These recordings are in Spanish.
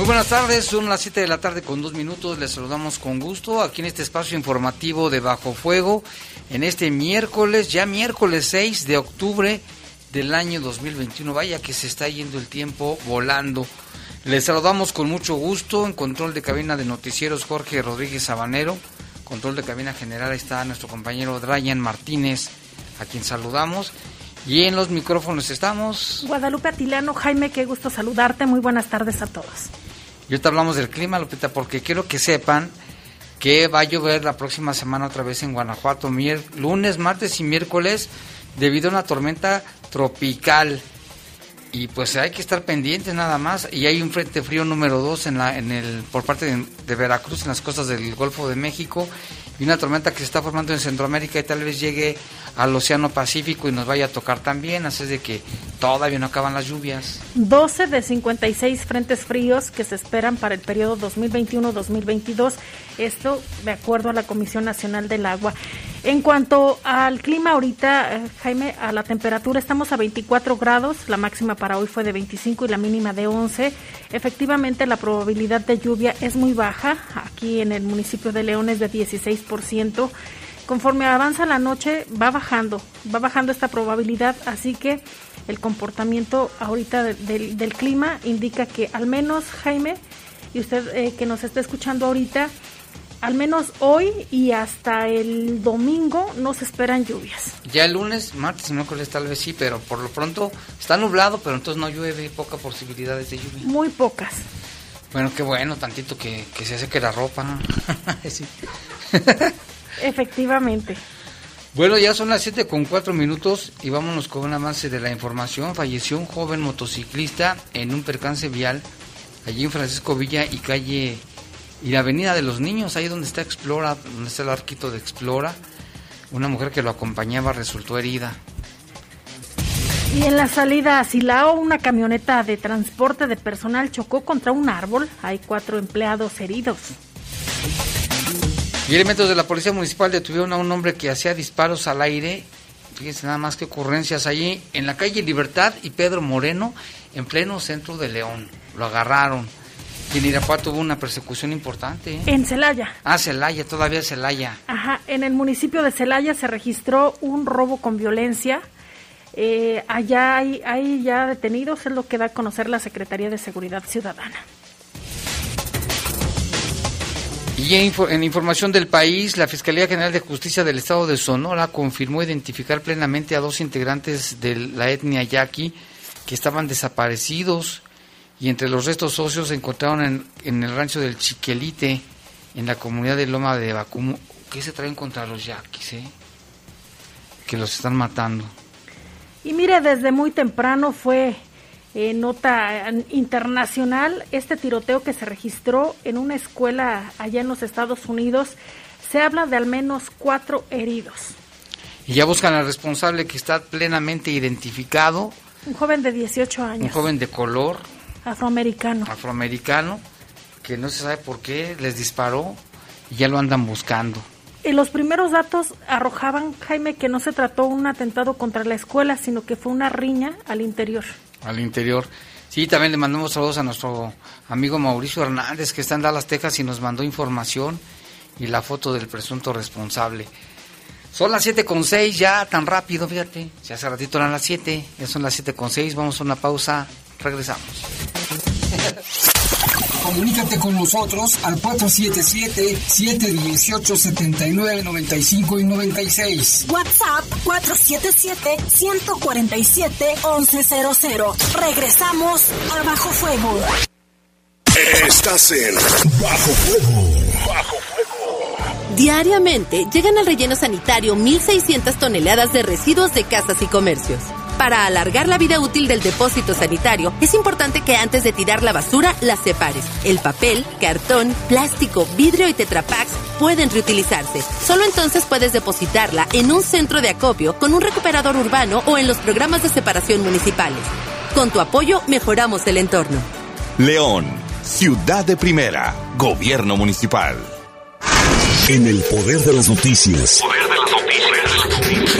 Muy buenas tardes, son las 7 de la tarde con dos minutos, les saludamos con gusto aquí en este espacio informativo de Bajo Fuego, en este miércoles, ya miércoles 6 de octubre del año 2021, vaya que se está yendo el tiempo volando. Les saludamos con mucho gusto en control de cabina de noticieros Jorge Rodríguez Sabanero, control de cabina general está nuestro compañero Ryan Martínez, a quien saludamos. Y en los micrófonos estamos. Guadalupe Atilano, Jaime, qué gusto saludarte. Muy buenas tardes a todos. Y ahorita hablamos del clima, Lupita, porque quiero que sepan que va a llover la próxima semana otra vez en Guanajuato, lunes, martes y miércoles, debido a una tormenta tropical. Y pues hay que estar pendientes nada más. Y hay un frente frío número 2 en la, en el, por parte de, de Veracruz, en las costas del Golfo de México. Y una tormenta que se está formando en Centroamérica y tal vez llegue al Océano Pacífico y nos vaya a tocar también, así es de que todavía no acaban las lluvias. 12 de 56 frentes fríos que se esperan para el periodo 2021-2022, esto de acuerdo a la Comisión Nacional del Agua. En cuanto al clima ahorita, eh, Jaime, a la temperatura estamos a 24 grados, la máxima para hoy fue de 25 y la mínima de 11. Efectivamente la probabilidad de lluvia es muy baja, aquí en el municipio de León es de 16% conforme avanza la noche va bajando, va bajando esta probabilidad, así que el comportamiento ahorita del clima indica que al menos Jaime y usted eh, que nos está escuchando ahorita, al menos hoy y hasta el domingo no se esperan lluvias. Ya el lunes, martes y miércoles tal vez sí, pero por lo pronto está nublado, pero entonces no llueve, poca posibilidades de lluvia. Muy pocas. Bueno, qué bueno, tantito que, que se hace que la ropa. sí. Efectivamente. Bueno, ya son las 7 con 4 minutos y vámonos con un avance de la información. Falleció un joven motociclista en un percance vial allí en Francisco Villa y calle y la avenida de los niños, ahí donde está Explora, donde está el arquito de Explora. Una mujer que lo acompañaba resultó herida. Y en la salida a Silao, una camioneta de transporte de personal chocó contra un árbol. Hay cuatro empleados heridos. Y elementos de la Policía Municipal detuvieron a un hombre que hacía disparos al aire. Fíjense nada más que ocurrencias allí en la calle Libertad y Pedro Moreno, en pleno centro de León. Lo agarraron. Y en Irapuato hubo una persecución importante. ¿eh? En Celaya. Ah, Celaya, todavía Celaya. Ajá, en el municipio de Celaya se registró un robo con violencia. Eh, allá hay, hay ya detenidos, es lo que da a conocer la Secretaría de Seguridad Ciudadana. Y en, información del país, la Fiscalía General de Justicia del Estado de Sonora confirmó identificar plenamente a dos integrantes de la etnia yaqui que estaban desaparecidos y entre los restos socios se encontraron en, el rancho del Chiquelite, en la comunidad de Loma de Bacumo. ¿Qué se traen contra los yaquis, eh? Que los están matando. Y mire, desde muy temprano fue eh, nota internacional, este tiroteo que se registró en una escuela allá en los Estados Unidos, se habla de al menos cuatro heridos. Y ya buscan al responsable que está plenamente identificado. Un joven de 18 años. Un joven de color. Afroamericano. Afroamericano, que no se sabe por qué les disparó y ya lo andan buscando. Y los primeros datos arrojaban, Jaime, que no se trató un atentado contra la escuela, sino que fue una riña al interior al interior. Sí, también le mandamos saludos a nuestro amigo Mauricio Hernández, que está en Dallas, Texas, y nos mandó información y la foto del presunto responsable. Son las siete con seis ya tan rápido, fíjate. Ya hace ratito eran las 7, ya son las siete con seis. Vamos a una pausa, regresamos. Comunícate con nosotros al 477-718-7995 y 96. WhatsApp 477-147-1100. Regresamos a Bajo Fuego. Estás en Bajo Fuego. Bajo Fuego. Diariamente llegan al relleno sanitario 1.600 toneladas de residuos de casas y comercios. Para alargar la vida útil del depósito sanitario, es importante que antes de tirar la basura la separes. El papel, cartón, plástico, vidrio y tetrapacks pueden reutilizarse. Solo entonces puedes depositarla en un centro de acopio con un recuperador urbano o en los programas de separación municipales. Con tu apoyo mejoramos el entorno. León, ciudad de primera, gobierno municipal. En el poder de las noticias. Poder de las noticias.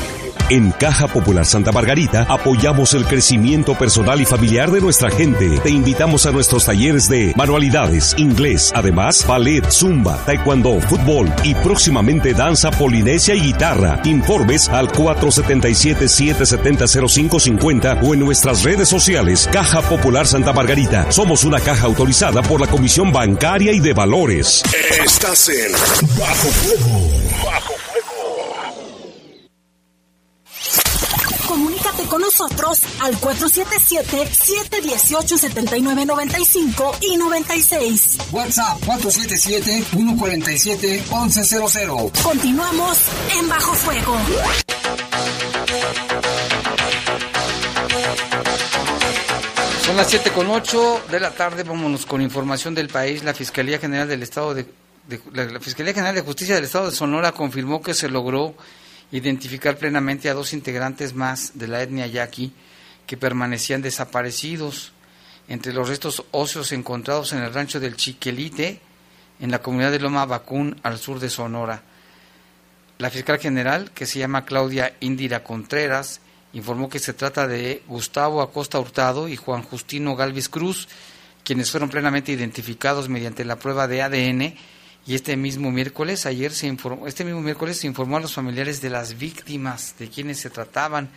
En Caja Popular Santa Margarita apoyamos el crecimiento personal y familiar de nuestra gente. Te invitamos a nuestros talleres de manualidades, inglés, además ballet, zumba, taekwondo, fútbol y próximamente danza polinesia y guitarra. Informes al 477-770-0550 o en nuestras redes sociales Caja Popular Santa Margarita. Somos una caja autorizada por la Comisión Bancaria y de Valores. Estás en Bajo Fuego. Bajo con nosotros al 477-718-7995 y 96. WhatsApp 477-147-1100. Continuamos en Bajo Fuego. Son las 7 con 8 de la tarde, vámonos con información del país. La Fiscalía General del Estado de, la Fiscalía General de Justicia del Estado de Sonora confirmó que se logró identificar plenamente a dos integrantes más de la etnia yaqui que permanecían desaparecidos. Entre los restos óseos encontrados en el rancho del Chiquelite, en la comunidad de Loma Bacún, al sur de Sonora. La fiscal general, que se llama Claudia Indira Contreras, informó que se trata de Gustavo Acosta Hurtado y Juan Justino Galvis Cruz, quienes fueron plenamente identificados mediante la prueba de ADN y este mismo miércoles, ayer se informó, este mismo miércoles se informó a los familiares de las víctimas, de quienes se trataban.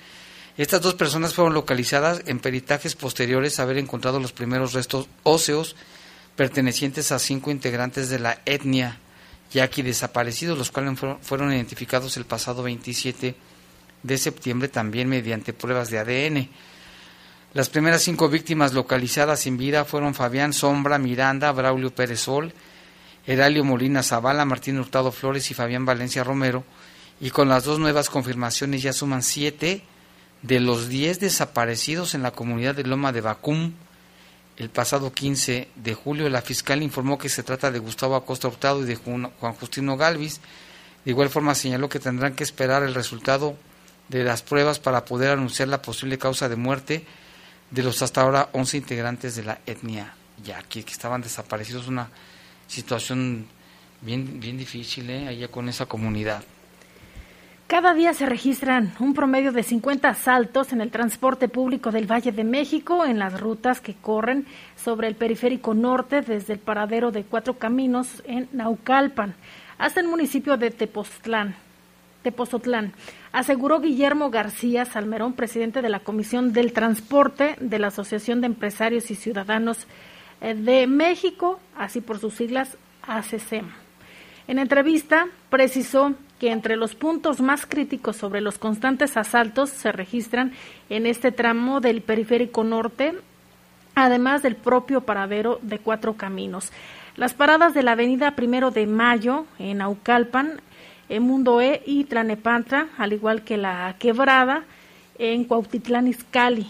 Estas dos personas fueron localizadas en peritajes posteriores a haber encontrado los primeros restos óseos pertenecientes a cinco integrantes de la etnia yaqui desaparecidos, los cuales fueron identificados el pasado 27 de septiembre también mediante pruebas de ADN. Las primeras cinco víctimas localizadas sin vida fueron Fabián Sombra Miranda, Braulio Pérez Sol, Heralio Molina Zavala, Martín Hurtado Flores y Fabián Valencia Romero, y con las dos nuevas confirmaciones ya suman siete de los diez desaparecidos en la comunidad de Loma de Bacum. El pasado 15 de julio la fiscal informó que se trata de Gustavo Acosta Hurtado y de Juan Justino Galvis. De igual forma señaló que tendrán que esperar el resultado de las pruebas para poder anunciar la posible causa de muerte de los hasta ahora 11 integrantes de la etnia yaqui que estaban desaparecidos. Una situación bien, bien difícil ¿eh? allá con esa comunidad. Cada día se registran un promedio de 50 asaltos en el transporte público del Valle de México en las rutas que corren sobre el periférico norte desde el paradero de Cuatro Caminos en Naucalpan hasta el municipio de Tepoztlán. Tepozotlán, aseguró Guillermo García Salmerón, presidente de la Comisión del Transporte de la Asociación de Empresarios y Ciudadanos de México, así por sus siglas ACCEM. En entrevista precisó que entre los puntos más críticos sobre los constantes asaltos se registran en este tramo del periférico norte, además del propio paradero de cuatro caminos. Las paradas de la avenida Primero de Mayo en Aucalpan, en Mundo E y Tlanepantla, al igual que la quebrada en Cuautitlán Izcalli,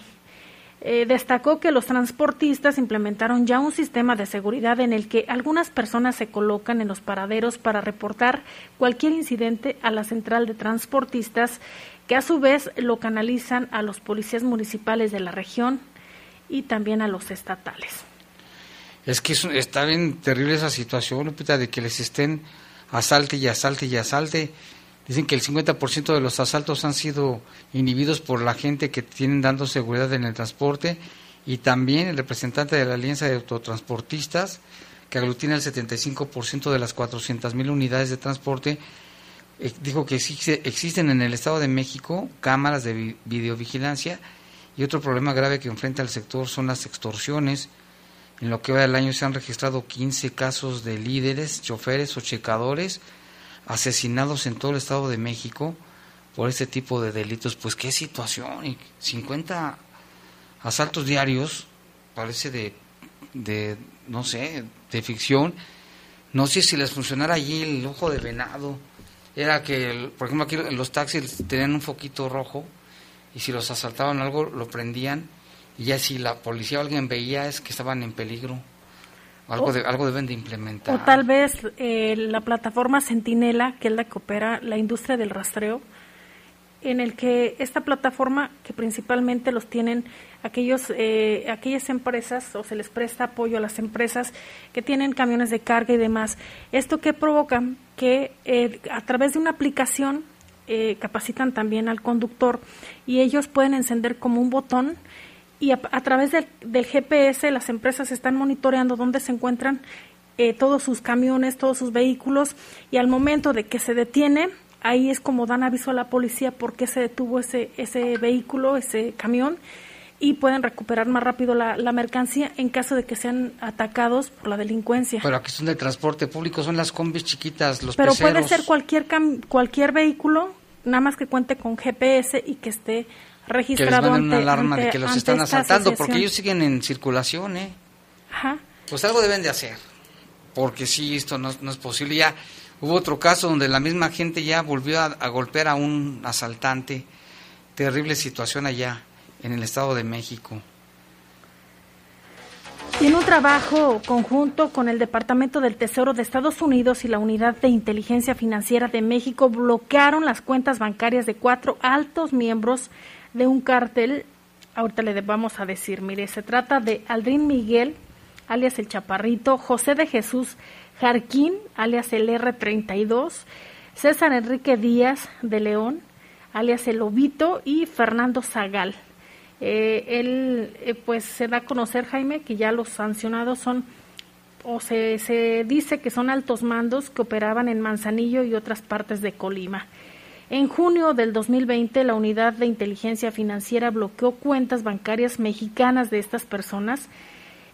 eh, destacó que los transportistas implementaron ya un sistema de seguridad en el que algunas personas se colocan en los paraderos para reportar cualquier incidente a la central de transportistas, que a su vez lo canalizan a los policías municipales de la región y también a los estatales. Es que está bien terrible esa situación, Lupita, de que les estén asalte y asalte y asalte Dicen que el 50% de los asaltos han sido inhibidos por la gente que tienen dando seguridad en el transporte y también el representante de la Alianza de Autotransportistas, que aglutina el 75% de las 400.000 unidades de transporte, eh, dijo que existen en el Estado de México cámaras de videovigilancia y otro problema grave que enfrenta el sector son las extorsiones. En lo que va del año se han registrado 15 casos de líderes, choferes o checadores asesinados en todo el Estado de México por este tipo de delitos. Pues qué situación, 50 asaltos diarios, parece de, de, no sé, de ficción. No sé si les funcionara allí el ojo de venado. Era que, por ejemplo, aquí los taxis tenían un foquito rojo y si los asaltaban algo lo prendían y ya si la policía o alguien veía es que estaban en peligro. Algo, de, algo deben de implementar. O tal vez eh, la plataforma Centinela, que es la que opera la industria del rastreo, en el que esta plataforma, que principalmente los tienen aquellos, eh, aquellas empresas, o se les presta apoyo a las empresas que tienen camiones de carga y demás, esto que provoca que eh, a través de una aplicación capacitan también al conductor y ellos pueden encender como un botón y a, través del, GPS las empresas están monitoreando dónde se encuentran todos sus camiones, todos sus vehículos y al momento de que se detiene ahí es como dan aviso a la policía por qué se detuvo ese, ese vehículo, ese camión, y pueden recuperar más rápido la, mercancía en caso de que sean atacados por la delincuencia. Pero aquí son de transporte público, son las combis chiquitas, los Pero puede ser cualquier, cualquier vehículo, nada más que cuente con GPS y que esté registrado que les una alarma de que los están asaltando, porque ellos siguen en circulación, ¿eh? Ajá. Pues algo deben de hacer, porque sí, esto no, no es posible. Ya Hubo otro caso donde la misma gente ya volvió a, golpear a un asaltante. Terrible situación allá en el Estado de México. Y en un trabajo conjunto con el Departamento del Tesoro de Estados Unidos y la Unidad de Inteligencia Financiera de México bloquearon las cuentas bancarias de cuatro altos miembros de un cártel. Ahorita le vamos a decir, mire, se trata de Aldrin Miguel, alias el Chaparrito, José de Jesús Jarquín, alias el R32, César Enrique Díaz de León, alias el Lobito, y Fernando Zagal. Eh, él, eh, pues se da a conocer, Jaime, que ya los sancionados son, o se, se dice que son altos mandos que operaban en Manzanillo y otras partes de Colima. En junio del 2020, la Unidad de Inteligencia Financiera bloqueó cuentas bancarias mexicanas de estas personas.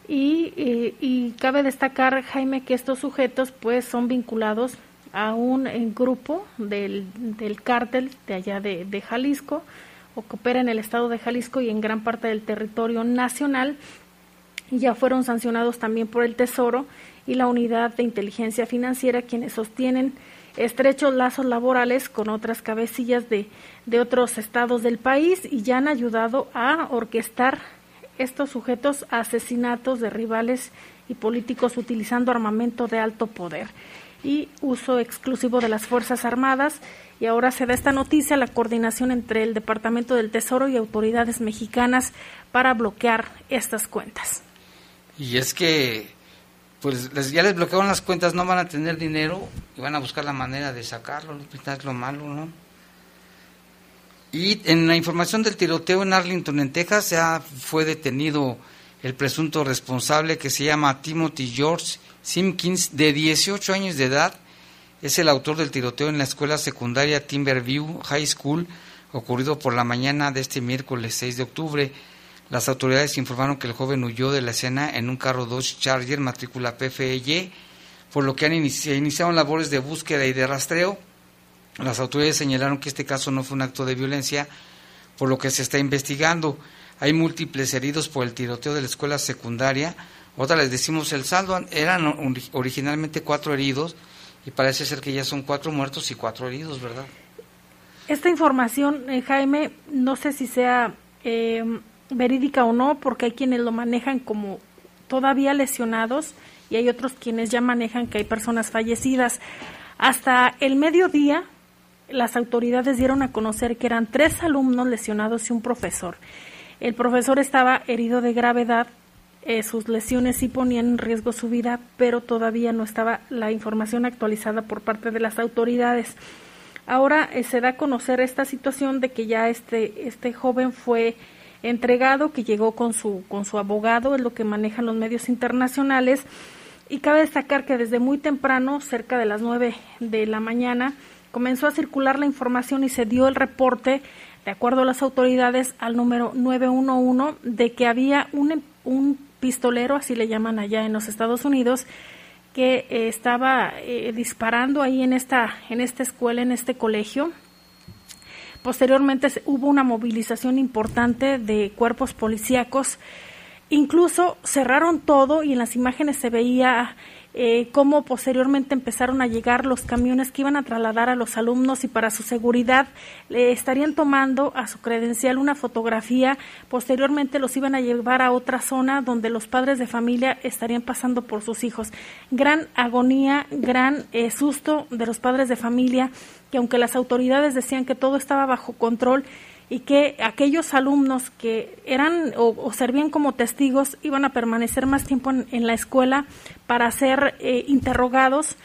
Y, cabe destacar, Jaime, que estos sujetos pues son vinculados a un grupo del, del cártel de allá de, de Jalisco, o que opera en el estado de Jalisco y en gran parte del territorio nacional, ya fueron sancionados también por el Tesoro y la Unidad de Inteligencia Financiera, quienes sostienen estrechos lazos laborales con otras cabecillas de, de otros estados del país y ya han ayudado a orquestar estos sujetos a asesinatos de rivales y políticos utilizando armamento de alto poder y uso exclusivo de las Fuerzas Armadas. Y ahora se da esta noticia, la coordinación entre el Departamento del Tesoro y autoridades mexicanas para bloquear estas cuentas. Y es que, pues ya les bloquearon las cuentas, no van a tener dinero y van a buscar la manera de sacarlo, es lo malo, ¿no? Y en la información del tiroteo en Arlington, en Texas, ya fue detenido el presunto responsable que se llama Timothy George Simpkins, de 18 años de edad. Es el autor del tiroteo en la escuela secundaria Timberview High School, ocurrido por la mañana de este miércoles 6 de octubre. Las autoridades informaron que el joven huyó de la escena en un carro Dodge Charger matrícula PFY, por lo que han iniciado labores de búsqueda y de rastreo las autoridades señalaron que este caso no fue un acto de violencia, por lo que se está investigando. Hay múltiples heridos por el tiroteo de la escuela secundaria. Otra les decimos el saldo, eran originalmente cuatro heridos y parece ser que ya son cuatro muertos y cuatro heridos, ¿verdad? Esta información, eh, Jaime, no sé si sea eh, verídica o no, porque hay quienes lo manejan como todavía lesionados y hay otros quienes ya manejan que hay personas fallecidas. Hasta el mediodía, las autoridades dieron a conocer que eran tres alumnos lesionados y un profesor. El profesor estaba herido de gravedad, eh, sus lesiones sí ponían en riesgo su vida, pero todavía no estaba la información actualizada por parte de las autoridades. Ahora eh, se da a conocer esta situación de que ya este, este joven fue entregado que llegó con su con su abogado, es lo que manejan los medios internacionales. Y cabe destacar que desde muy temprano, cerca de las 9 de la mañana, comenzó a circular la información y se dio el reporte, de acuerdo a las autoridades, al número 911 de que había un, un pistolero, así le llaman allá en los Estados Unidos, que eh, estaba eh, disparando ahí en esta, en esta escuela, en este colegio. Posteriormente hubo una movilización importante de cuerpos policíacos. Incluso cerraron todo y en las imágenes se veía eh, cómo posteriormente empezaron a llegar los camiones que iban a trasladar a los alumnos y para su seguridad le estarían tomando a su credencial una fotografía, posteriormente los iban a llevar a otra zona donde los padres de familia estarían pasando por sus hijos. Gran agonía, gran eh, susto de los padres de familia, que aunque las autoridades decían que todo estaba bajo control, y que aquellos alumnos que eran o, servían como testigos iban a permanecer más tiempo en, la escuela para ser eh, interrogados.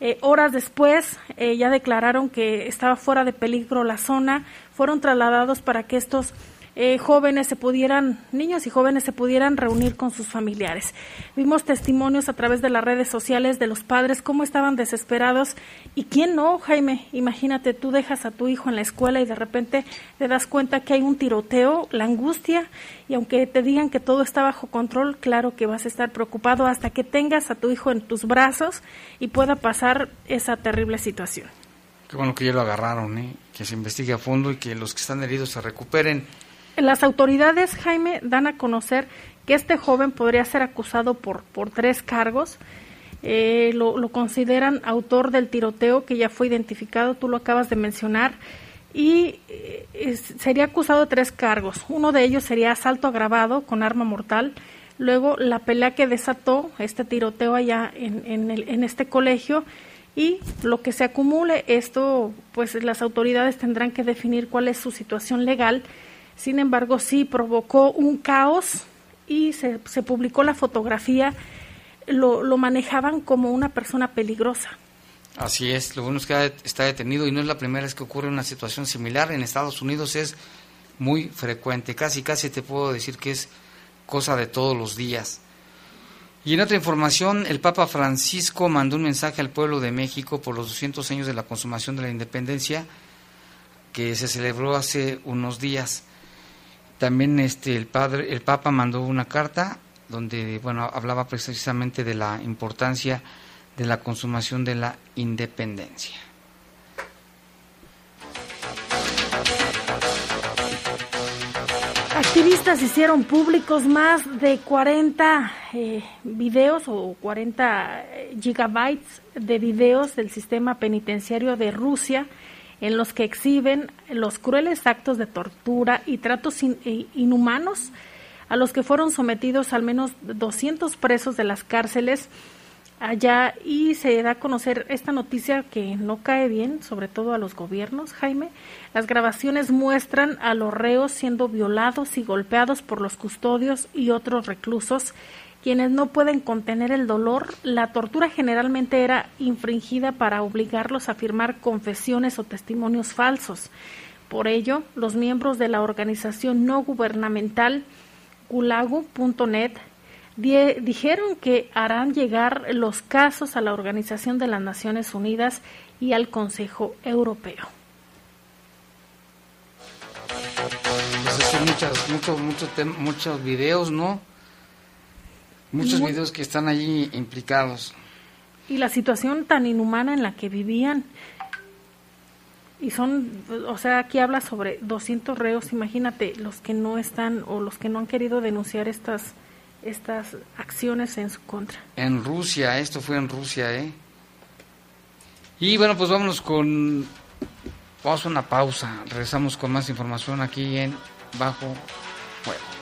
Eh, horas después eh, ya declararon que estaba fuera de peligro la zona, fueron trasladados para que estos eh, jóvenes se pudieran, niños y jóvenes se pudieran reunir con sus familiares. Vimos testimonios a través de las redes sociales de los padres cómo estaban desesperados y quién no, Jaime, imagínate, tú dejas a tu hijo en la escuela y de repente te das cuenta que hay un tiroteo, la angustia y aunque te digan que todo está bajo control, claro que vas a estar preocupado hasta que tengas a tu hijo en tus brazos y pueda pasar esa terrible situación. Qué bueno que ya lo agarraron, ¿eh? que se investigue a fondo y que los que están heridos se recuperen. Las autoridades, Jaime, dan a conocer que este joven podría ser acusado por, por tres cargos. Eh, lo, consideran autor del tiroteo que ya fue identificado, tú lo acabas de mencionar, y eh, sería acusado de tres cargos. Uno de ellos sería asalto agravado con arma mortal, luego la pelea que desató este tiroteo allá en, en, este colegio y lo que se acumule, esto pues las autoridades tendrán que definir cuál es su situación legal sin embargo, sí provocó un caos y se, publicó la fotografía, lo, lo, manejaban como una persona peligrosa. Así es, lo bueno es que está detenido y no es la primera vez que ocurre una situación similar. En Estados Unidos es muy frecuente, casi casi te puedo decir que es cosa de todos los días. Y en otra información, el Papa Francisco mandó un mensaje al pueblo de México por los 200 años de la consumación de la independencia que se celebró hace unos días. También este el padre, el Papa mandó una carta donde bueno hablaba precisamente de la importancia de la consumación de la independencia. Activistas hicieron públicos más de 40 eh, videos o 40 eh, gigabytes de videos del sistema penitenciario de Rusia en los que exhiben los crueles actos de tortura y tratos eh, inhumanos a los que fueron sometidos al menos 200 presos de las cárceles allá y se da a conocer esta noticia que no cae bien, sobre todo a los gobiernos, Jaime. Las grabaciones muestran a los reos siendo violados y golpeados por los custodios y otros reclusos quienes no pueden contener el dolor, la tortura generalmente era infringida para obligarlos a firmar confesiones o testimonios falsos. Por ello, los miembros de la organización no gubernamental gulagu.net dijeron que harán llegar los casos a la Organización de las Naciones Unidas y al Consejo Europeo. Pues muchos, muchos, muchos videos, ¿no? Muchos videos que están allí implicados. Y la situación tan inhumana en la que vivían. Y son, o sea, aquí habla sobre 200 reos, imagínate, los que no están o los que no han querido denunciar estas estas acciones en su contra. En Rusia, esto fue en Rusia, ¿eh? Y bueno, pues vámonos con... Vamos a una pausa, regresamos con más información aquí en Bajo Fuego.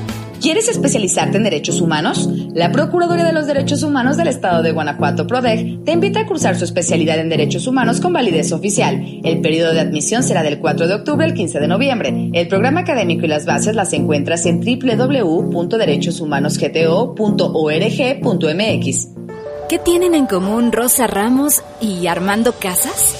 ¿Quieres especializarte en derechos humanos? La Procuraduría de los Derechos Humanos del Estado de Guanajuato, PRODEG, te invita a cursar su especialidad en derechos humanos con validez oficial. El periodo de admisión será del 4 de octubre al 15 de noviembre. El programa académico y las bases las encuentras en www.derechoshumanosgto.org.mx. ¿Qué tienen en común Rosa Ramos y Armando Casas?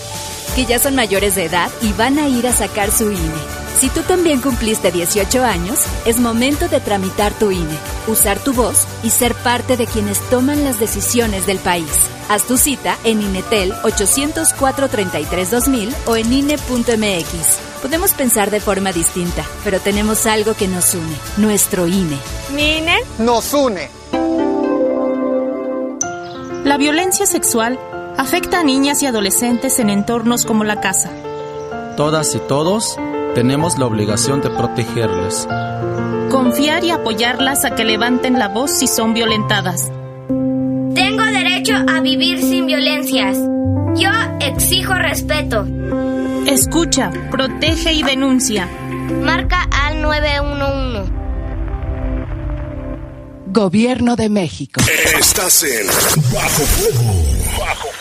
Que ya son mayores de edad y van a ir a sacar su INE. Si tú también cumpliste 18 años, es momento de tramitar tu INE, usar tu voz y ser parte de quienes toman las decisiones del país. Haz tu cita en INETEL 804-33-2000 o en INE.mx. Podemos pensar de forma distinta, pero tenemos algo que nos une, nuestro INE. ¿Mi INE? Nos une. La violencia sexual afecta a niñas y adolescentes en entornos como la casa. Todas y todos tenemos la obligación de protegerles. Confiar y apoyarlas a que levanten la voz si son violentadas. Tengo derecho a vivir sin violencias. Yo exijo respeto. Escucha, protege y denuncia. Marca al 911. Gobierno de México. Estás en Bajo Fuego. Bajo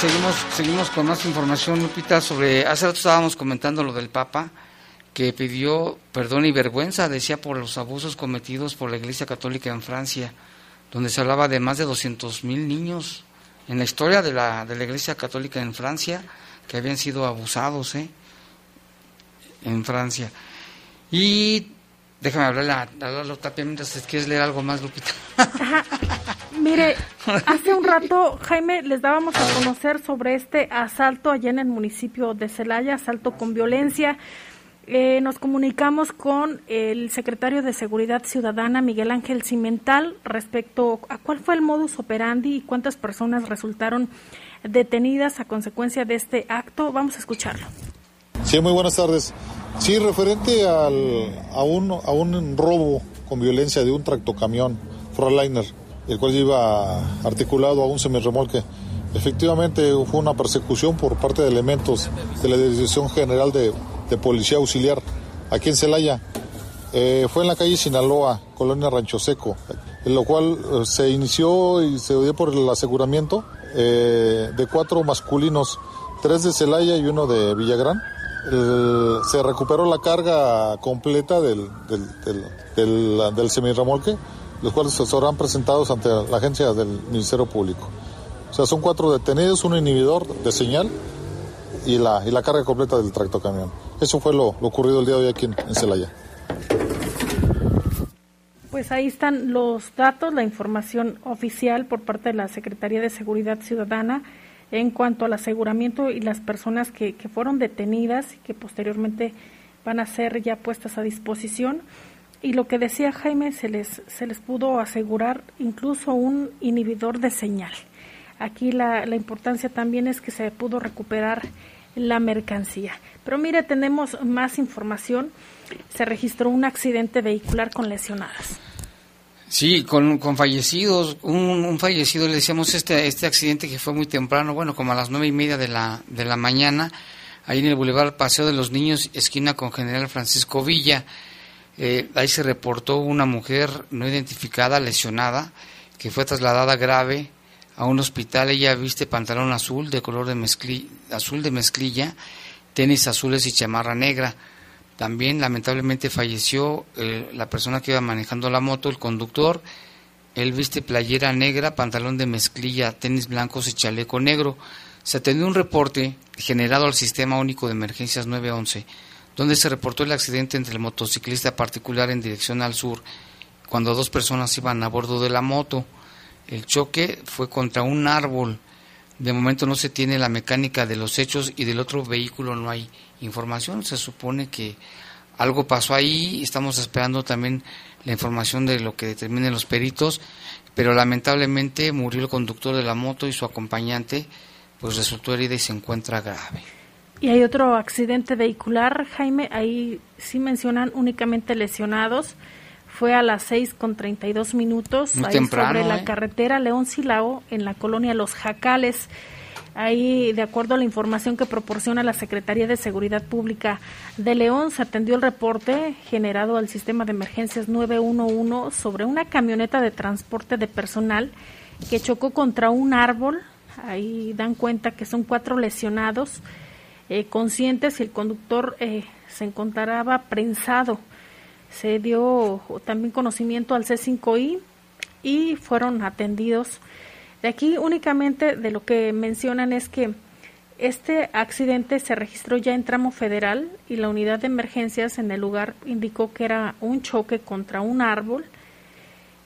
Seguimos, seguimos con más información, Lupita, sobre, hace rato estábamos comentando lo del Papa, que pidió perdón y vergüenza, decía, por los abusos cometidos por la Iglesia Católica en Francia, donde se hablaba de más de 200 mil niños en la historia de la, de la Iglesia Católica en Francia, que habían sido abusados ¿eh? en Francia. Y déjame hablarle a, a Lalo Tapia mientras quieres leer algo más, Lupita. Mire, hace un rato, Jaime, les dábamos a conocer sobre este asalto allá en el municipio de Celaya, asalto con violencia. Eh, nos comunicamos con el secretario de Seguridad Ciudadana, Miguel Ángel Cimental, respecto a cuál fue el modus operandi y cuántas personas resultaron detenidas a consecuencia de este acto. Vamos a escucharlo. Sí, muy buenas tardes. Sí, referente al, a, un, a un robo con violencia de un tractocamión, Freightliner, el cual iba articulado a un semirremolque. Efectivamente fue una persecución por parte de elementos de la Dirección General de, Policía Auxiliar aquí en Celaya. Eh, fue en la calle Sinaloa, colonia Rancho Seco, en lo cual eh, se inició y se dio por el aseguramiento eh, de cuatro masculinos, tres de Celaya y uno de Villagrán. Se recuperó la carga completa del, del semirremolque, los cuales serán presentados ante la agencia del Ministerio Público. O sea, son cuatro detenidos, un inhibidor de señal y la, y la carga completa del tractocamión. Eso fue lo, ocurrido el día de hoy aquí en, en Celaya. Pues ahí están los datos, la información oficial por parte de la Secretaría de Seguridad Ciudadana en cuanto al aseguramiento y las personas que, que fueron detenidas y que posteriormente van a ser ya puestas a disposición. Y lo que decía Jaime, se les, se les pudo asegurar incluso un inhibidor de señal. Aquí la, la importancia también es que se pudo recuperar la mercancía. Pero mire, tenemos más información. Se registró un accidente vehicular con lesionadas. Sí, con, con fallecidos, un, un fallecido, le decíamos este, este accidente que fue muy temprano, bueno, como a las nueve y media de la, de la mañana, ahí en el Boulevard Paseo de los Niños, esquina con General Francisco Villa. Eh, ahí se reportó una mujer no identificada, lesionada, que fue trasladada grave a un hospital. Ella viste pantalón azul de color de mezcli- azul de mezclilla, tenis azules y chamarra negra. También lamentablemente falleció eh, la persona que iba manejando la moto, el conductor. Él viste playera negra, pantalón de mezclilla, tenis blancos y chaleco negro. Se atendió un reporte generado al Sistema Único de Emergencias 911, donde se reportó el accidente entre el motociclista particular en dirección al sur, cuando dos personas iban a bordo de la moto. El choque fue contra un árbol. De momento no se tiene la mecánica de los hechos y del otro vehículo no hay información. Se supone que algo pasó ahí. Estamos esperando también la información de lo que determinen los peritos. Pero lamentablemente murió el conductor de la moto y su acompañante, pues resultó herida y se encuentra grave. Y hay otro accidente vehicular, Jaime. Ahí sí mencionan únicamente lesionados fue a las 6 con 32 minutos ahí sobre la ¿eh? carretera León Silao en la colonia Los Jacales. Ahí, de acuerdo a la información que proporciona la Secretaría de Seguridad Pública de León, se atendió el reporte generado al sistema de emergencias 911 sobre una camioneta de transporte de personal que chocó contra un árbol. Ahí dan cuenta que son cuatro lesionados eh, conscientes y el conductor eh, se encontraba prensado se dio también conocimiento al C5I y fueron atendidos. De aquí únicamente de lo que mencionan es que este accidente se registró ya en tramo federal y la unidad de emergencias en el lugar indicó que era un choque contra un árbol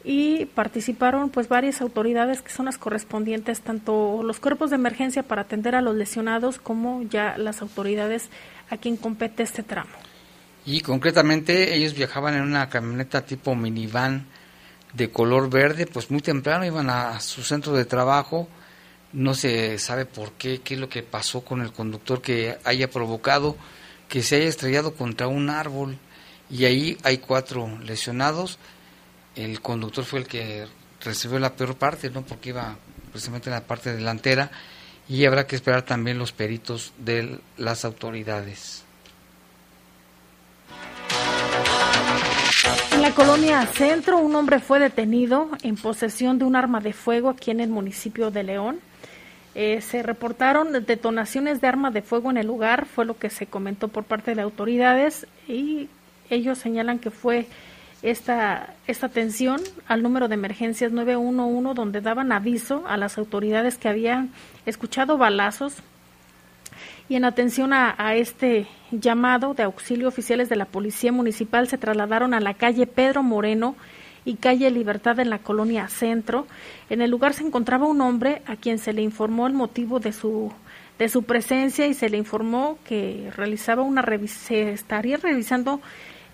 y participaron pues varias autoridades que son las correspondientes tanto los cuerpos de emergencia para atender a los lesionados como ya las autoridades a quien compete este tramo. Y concretamente ellos viajaban en una camioneta tipo minivan de color verde, pues muy temprano iban a su centro de trabajo. No se sabe por qué, qué es lo que pasó con el conductor que haya provocado que se haya estrellado contra un árbol. Y ahí hay cuatro lesionados. El conductor fue el que recibió la peor parte, ¿no? Porque iba precisamente en la parte delantera. Y habrá que esperar también los peritos de las autoridades. En la colonia Centro, un hombre fue detenido en posesión de un arma de fuego aquí en el municipio de León. Eh, se reportaron detonaciones de arma de fuego en el lugar, fue lo que se comentó por parte de autoridades y ellos señalan que fue esta, esta atención al número de emergencias 911 donde daban aviso a las autoridades que habían escuchado balazos y en atención a, este llamado de auxilio, oficiales de la Policía Municipal se trasladaron a la calle Pedro Moreno y calle Libertad en la colonia Centro. En el lugar se encontraba un hombre a quien se le informó el motivo de su de su presencia y se le informó que realizaba una revisión, estaría revisando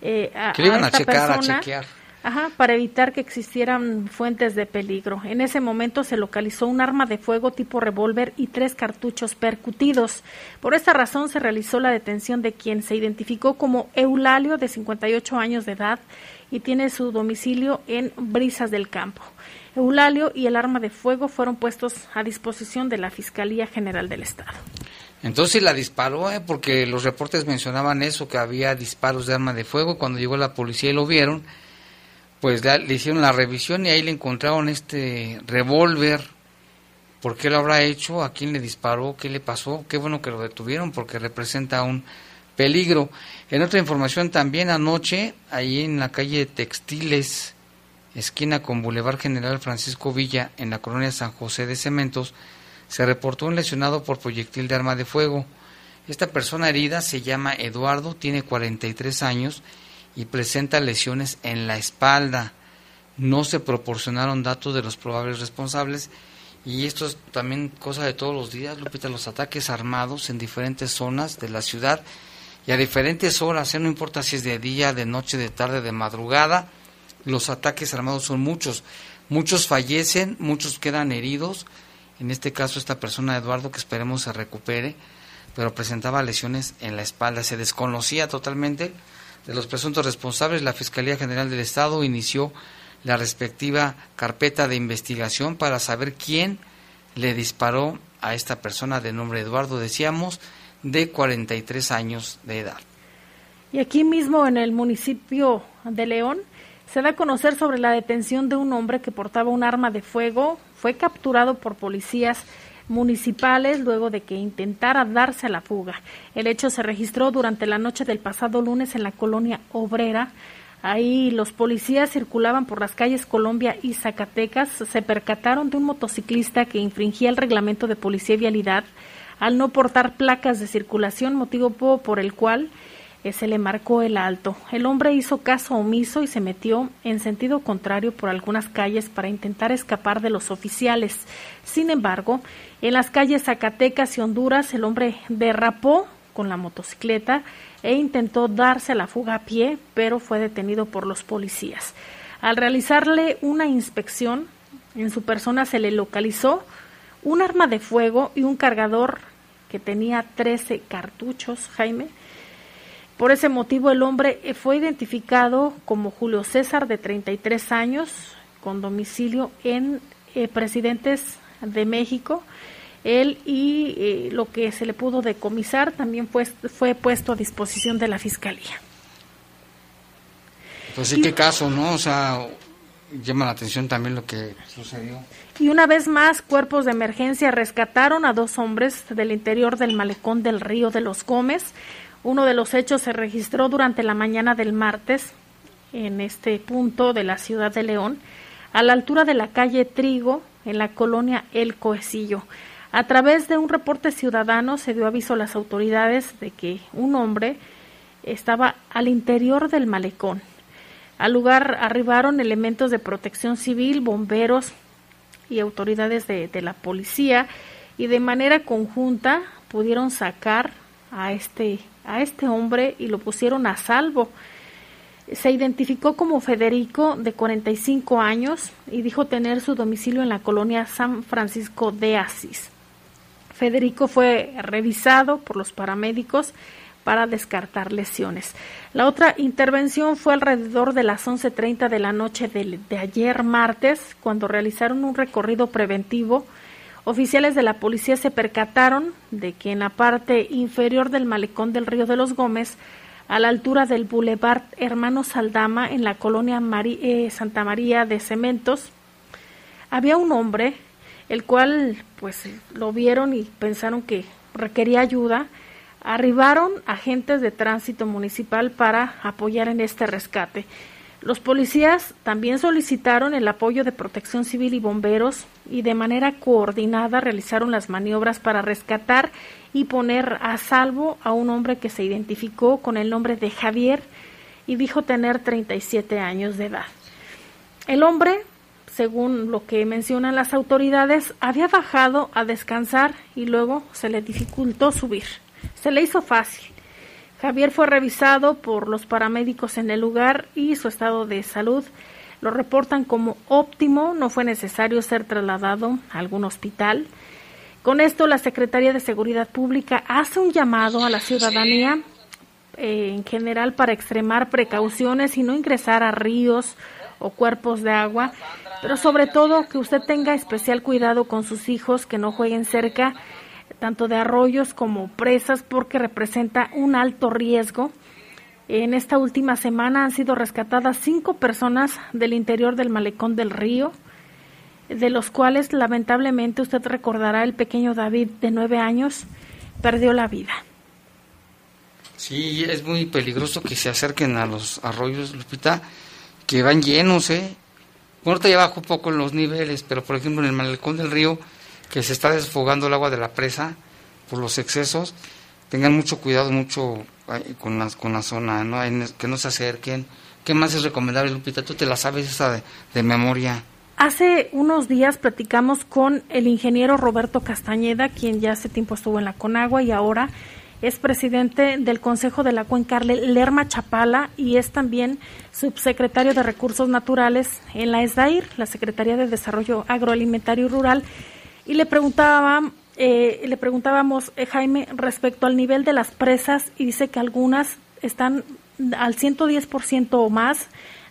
eh, a, que iban a, checar, a chequear Ajá, para evitar que existieran fuentes de peligro. En ese momento se localizó un arma de fuego tipo revólver y tres cartuchos percutidos. Por esta razón se realizó la detención de quien se identificó como Eulalio, de 58 años de edad, y tiene su domicilio en Brisas del Campo. Eulalio y el arma de fuego fueron puestos a disposición de la Fiscalía General del Estado. Entonces la disparó, ¿eh? porque los reportes mencionaban eso, que había disparos de arma de fuego. Cuando llegó la policía y lo vieron, pues le hicieron la revisión y ahí le encontraron este revólver. ¿Por qué lo habrá hecho? ¿A quién le disparó? ¿Qué le pasó? Qué bueno que lo detuvieron porque representa un peligro. En otra información también anoche, ahí en la calle Textiles, esquina con Boulevard General Francisco Villa, en la colonia San José de Cementos, se reportó un lesionado por proyectil de arma de fuego. Esta persona herida se llama Eduardo, tiene 43 años y presenta lesiones en la espalda. No se proporcionaron datos de los probables responsables y esto es también cosa de todos los días, Lupita, los ataques armados en diferentes zonas de la ciudad y a diferentes horas, ¿eh? no importa si es de día, de noche, de tarde, de madrugada, los ataques armados son muchos. Muchos fallecen, muchos quedan heridos. En este caso, esta persona, Eduardo, que esperemos se recupere, pero presentaba lesiones en la espalda. Se desconocía totalmente de los presuntos responsables, la Fiscalía General del Estado inició la respectiva carpeta de investigación para saber quién le disparó a esta persona de nombre Eduardo, decíamos, de 43 años de edad. Y aquí mismo en el municipio de León se da a conocer sobre la detención de un hombre que portaba un arma de fuego, fue capturado por policías municipales luego de que intentara darse a la fuga. El hecho se registró durante la noche del pasado lunes en la colonia obrera. Ahí los policías circulaban por las calles Colombia y Zacatecas. Se percataron de un motociclista que infringía el reglamento de policía y vialidad al no portar placas de circulación, motivo por el cual se le marcó el alto. El hombre hizo caso omiso y se metió en sentido contrario por algunas calles para intentar escapar de los oficiales. Sin embargo, en las calles Zacatecas y Honduras el hombre derrapó con la motocicleta e intentó darse la fuga a pie, pero fue detenido por los policías. Al realizarle una inspección, en su persona se le localizó un arma de fuego y un cargador que tenía 13 cartuchos, Jaime, por ese motivo, el hombre eh, fue identificado como Julio César, de 33 años, con domicilio en eh, Presidentes de México. Él y eh, lo que se le pudo decomisar también fue, fue puesto a disposición de la Fiscalía. Pues sí, qué caso, ¿no? O sea, llama la atención también lo que sucedió. Y una vez más, cuerpos de emergencia rescataron a dos hombres del interior del malecón del río de los Gómez. Uno de los hechos se registró durante la mañana del martes en este punto de la ciudad de León, a la altura de la calle Trigo, en la colonia El Coecillo. A través de un reporte ciudadano se dio aviso a las autoridades de que un hombre estaba al interior del malecón. Al lugar arribaron elementos de protección civil, bomberos y autoridades de, de la policía y de manera conjunta pudieron sacar a este a este hombre y lo pusieron a salvo. Se identificó como Federico, de 45 años, y dijo tener su domicilio en la colonia San Francisco de Asís. Federico fue revisado por los paramédicos para descartar lesiones. La otra intervención fue alrededor de las 11.30 de la noche de, de ayer martes, cuando realizaron un recorrido preventivo Oficiales de la policía se percataron de que en la parte inferior del malecón del río de los Gómez, a la altura del Boulevard Hermano Saldama, en la colonia eh, Santa María de Cementos, había un hombre, el cual pues lo vieron y pensaron que requería ayuda. Arribaron agentes de tránsito municipal para apoyar en este rescate. Los policías también solicitaron el apoyo de protección civil y bomberos y de manera coordinada realizaron las maniobras para rescatar y poner a salvo a un hombre que se identificó con el nombre de Javier y dijo tener 37 años de edad. El hombre, según lo que mencionan las autoridades, había bajado a descansar y luego se le dificultó subir. Se le hizo fácil Javier fue revisado por los paramédicos en el lugar y su estado de salud lo reportan como óptimo, no fue necesario ser trasladado a algún hospital. Con esto, la Secretaría de Seguridad Pública hace un llamado a la ciudadanía eh, en general para extremar precauciones y no ingresar a ríos o cuerpos de agua, pero sobre todo que usted tenga especial cuidado con sus hijos, que no jueguen cerca tanto de arroyos como presas porque representa un alto riesgo. En esta última semana han sido rescatadas cinco personas del interior del malecón del río, de los cuales lamentablemente usted recordará el pequeño David de nueve años perdió la vida. Sí, es muy peligroso que se acerquen a los arroyos, Lupita, que van llenos, ¿eh? Bueno, ya bajó un poco en los niveles, pero por ejemplo en el malecón del río que se está desfogando el agua de la presa por los excesos, tengan mucho cuidado, mucho con la, con la zona, que no se acerquen. ¿Qué más es recomendable, Lupita? Tú te la sabes esa de, memoria. Hace unos días platicamos con el ingeniero Roberto Castañeda, quien ya hace tiempo estuvo en la Conagua y ahora es presidente del Consejo de la Cuenca Lerma Chapala y es también subsecretario de Recursos Naturales en la ESDAIR, la Secretaría de Desarrollo Agroalimentario y Rural. Y le preguntaba, eh, le preguntábamos, eh, Jaime, respecto al nivel de las presas, y dice que algunas están al 110% o más,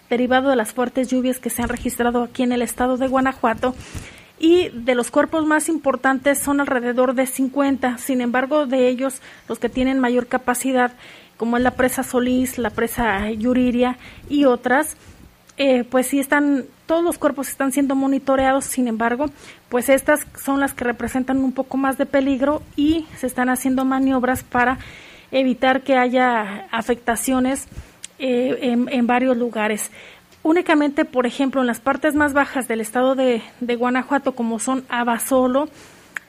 derivado de las fuertes lluvias que se han registrado aquí en el estado de Guanajuato. Y de los cuerpos más importantes son alrededor de 50. Sin embargo, de ellos, los que tienen mayor capacidad, como es la presa Solís, la presa Yuriria y otras, eh, pues sí están todos los cuerpos están siendo monitoreados, sin embargo, pues estas son las que representan un poco más de peligro y se están haciendo maniobras para evitar que haya afectaciones eh, en, varios lugares. Únicamente, por ejemplo, en las partes más bajas del estado de, Guanajuato, como son Abasolo,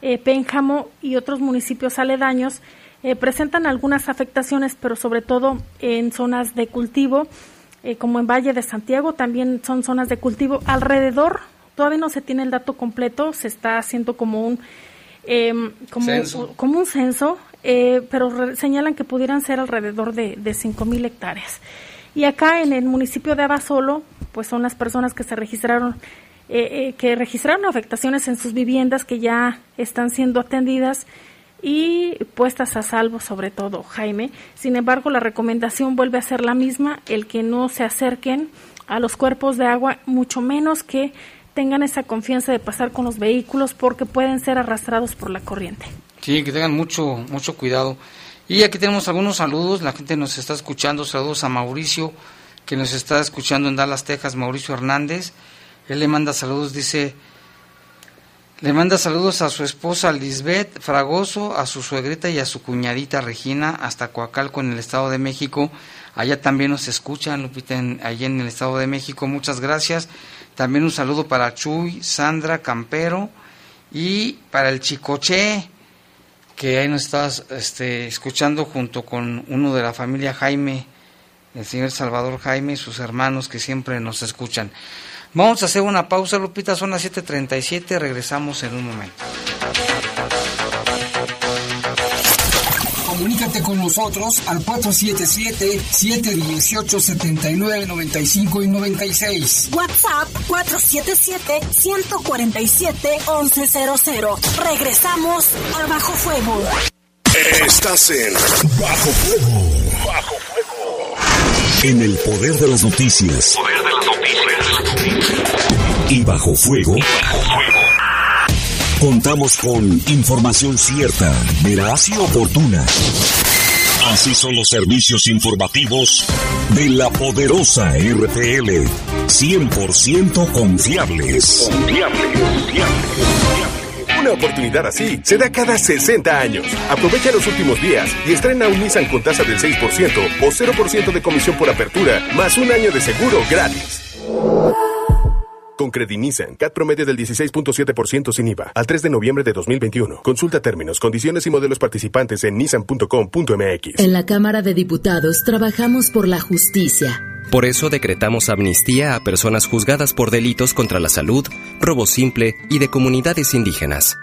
eh, Pénjamo y otros municipios aledaños, eh, presentan algunas afectaciones, pero sobre todo en zonas de cultivo eh, como en Valle de Santiago, también son zonas de cultivo. Alrededor, todavía no se tiene el dato completo, se está haciendo como un, em, como, censo. como un censo, eh, pero señalan que pudieran ser alrededor de, de 5.000 hectáreas. Y acá en el municipio de Abasolo, pues son las personas que se registraron, eh, que registraron afectaciones en sus viviendas que ya están siendo atendidas y puestas a salvo sobre todo, Jaime. Sin embargo, la recomendación vuelve a ser la misma, el que no se acerquen a los cuerpos de agua, mucho menos que tengan esa confianza de pasar con los vehículos porque pueden ser arrastrados por la corriente. Sí, que tengan mucho mucho cuidado. Y aquí tenemos algunos saludos, la gente nos está escuchando, saludos a Mauricio que nos está escuchando en Dallas, Texas, Mauricio Hernández. Él le manda saludos, dice, le manda saludos a su esposa Lisbeth Fragoso, a su suegrita y a su cuñadita Regina, hasta Coacalco en el Estado de México. Allá también nos escuchan, Lupita, allá en el Estado de México. Muchas gracias. También un saludo para Chuy, Sandra Campero y para el Chicoche, que ahí nos está este, escuchando junto con uno de la familia Jaime, el señor Salvador Jaime y sus hermanos que siempre nos escuchan. Vamos a hacer una pausa, Lupita, son las 7.37, regresamos en un momento. Comunícate con nosotros al 477-718-7995 y 96. WhatsApp 477-147-1100. Regresamos a Bajo Fuego. Estás en Bajo Fuego. Bajo Fuego. En el poder de las noticias. Poder de y bajo fuego. Contamos con información cierta, veraz y oportuna. Así son los servicios informativos de la poderosa RTL. 100% confiables. Confiables, Una oportunidad así se da cada 60 años. Aprovecha los últimos días y estrena un Nissan con tasa del 6% o 0% de comisión por apertura, más un año de seguro gratis. Con Nissan, CAT promedio del 16.7% sin IVA, al 3 de noviembre de 2021. Consulta términos, condiciones y modelos participantes en nissan.com.mx. En la Cámara de Diputados trabajamos por la justicia. Por eso decretamos amnistía a personas juzgadas por delitos contra la salud, robo simple y de comunidades indígenas.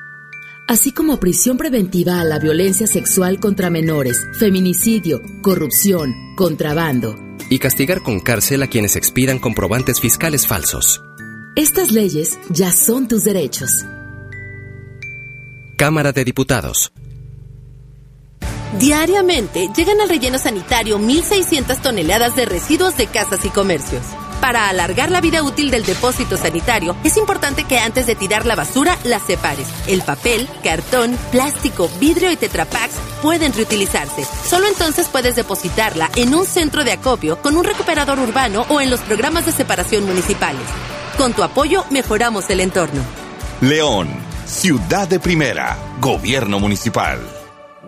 Así como prisión preventiva a la violencia sexual contra menores, feminicidio, corrupción, contrabando. Y castigar con cárcel a quienes expidan comprobantes fiscales falsos. Estas leyes ya son tus derechos. Cámara de Diputados. Diariamente llegan al relleno sanitario 1.600 toneladas de residuos de casas y comercios. Para alargar la vida útil del depósito sanitario, es importante que antes de tirar la basura la separes. El papel, cartón, plástico, vidrio y tetrapacks pueden reutilizarse. Solo entonces puedes depositarla en un centro de acopio con un recuperador urbano o en los programas de separación municipales. Con tu apoyo mejoramos el entorno. León, ciudad de primera, gobierno municipal.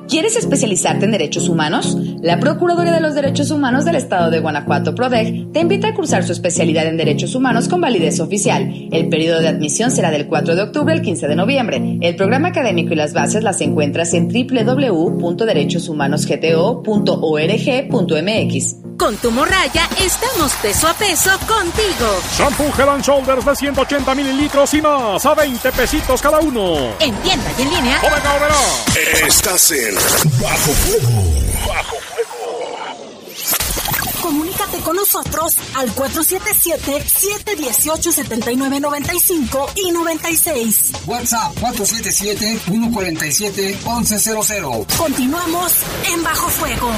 ¿Quieres especializarte en derechos humanos? La Procuraduría de los Derechos Humanos del Estado de Guanajuato, PRODEG, te invita a cursar su especialidad en derechos humanos con validez oficial. El periodo de admisión será del 4 de octubre al 15 de noviembre. El programa académico y las bases las encuentras en www.derechoshumanosgto.org.mx. Con tu morraya estamos peso a peso contigo. Shampoo Head and Shoulders de 180 mililitros y más a 20 pesitos cada uno. En tienda y en línea. Estás en Bajo Fuego. Bajo Fuego. Comunícate con nosotros al 477-718-7995 y 96. WhatsApp 477-147-1100. Continuamos en Bajo Fuego.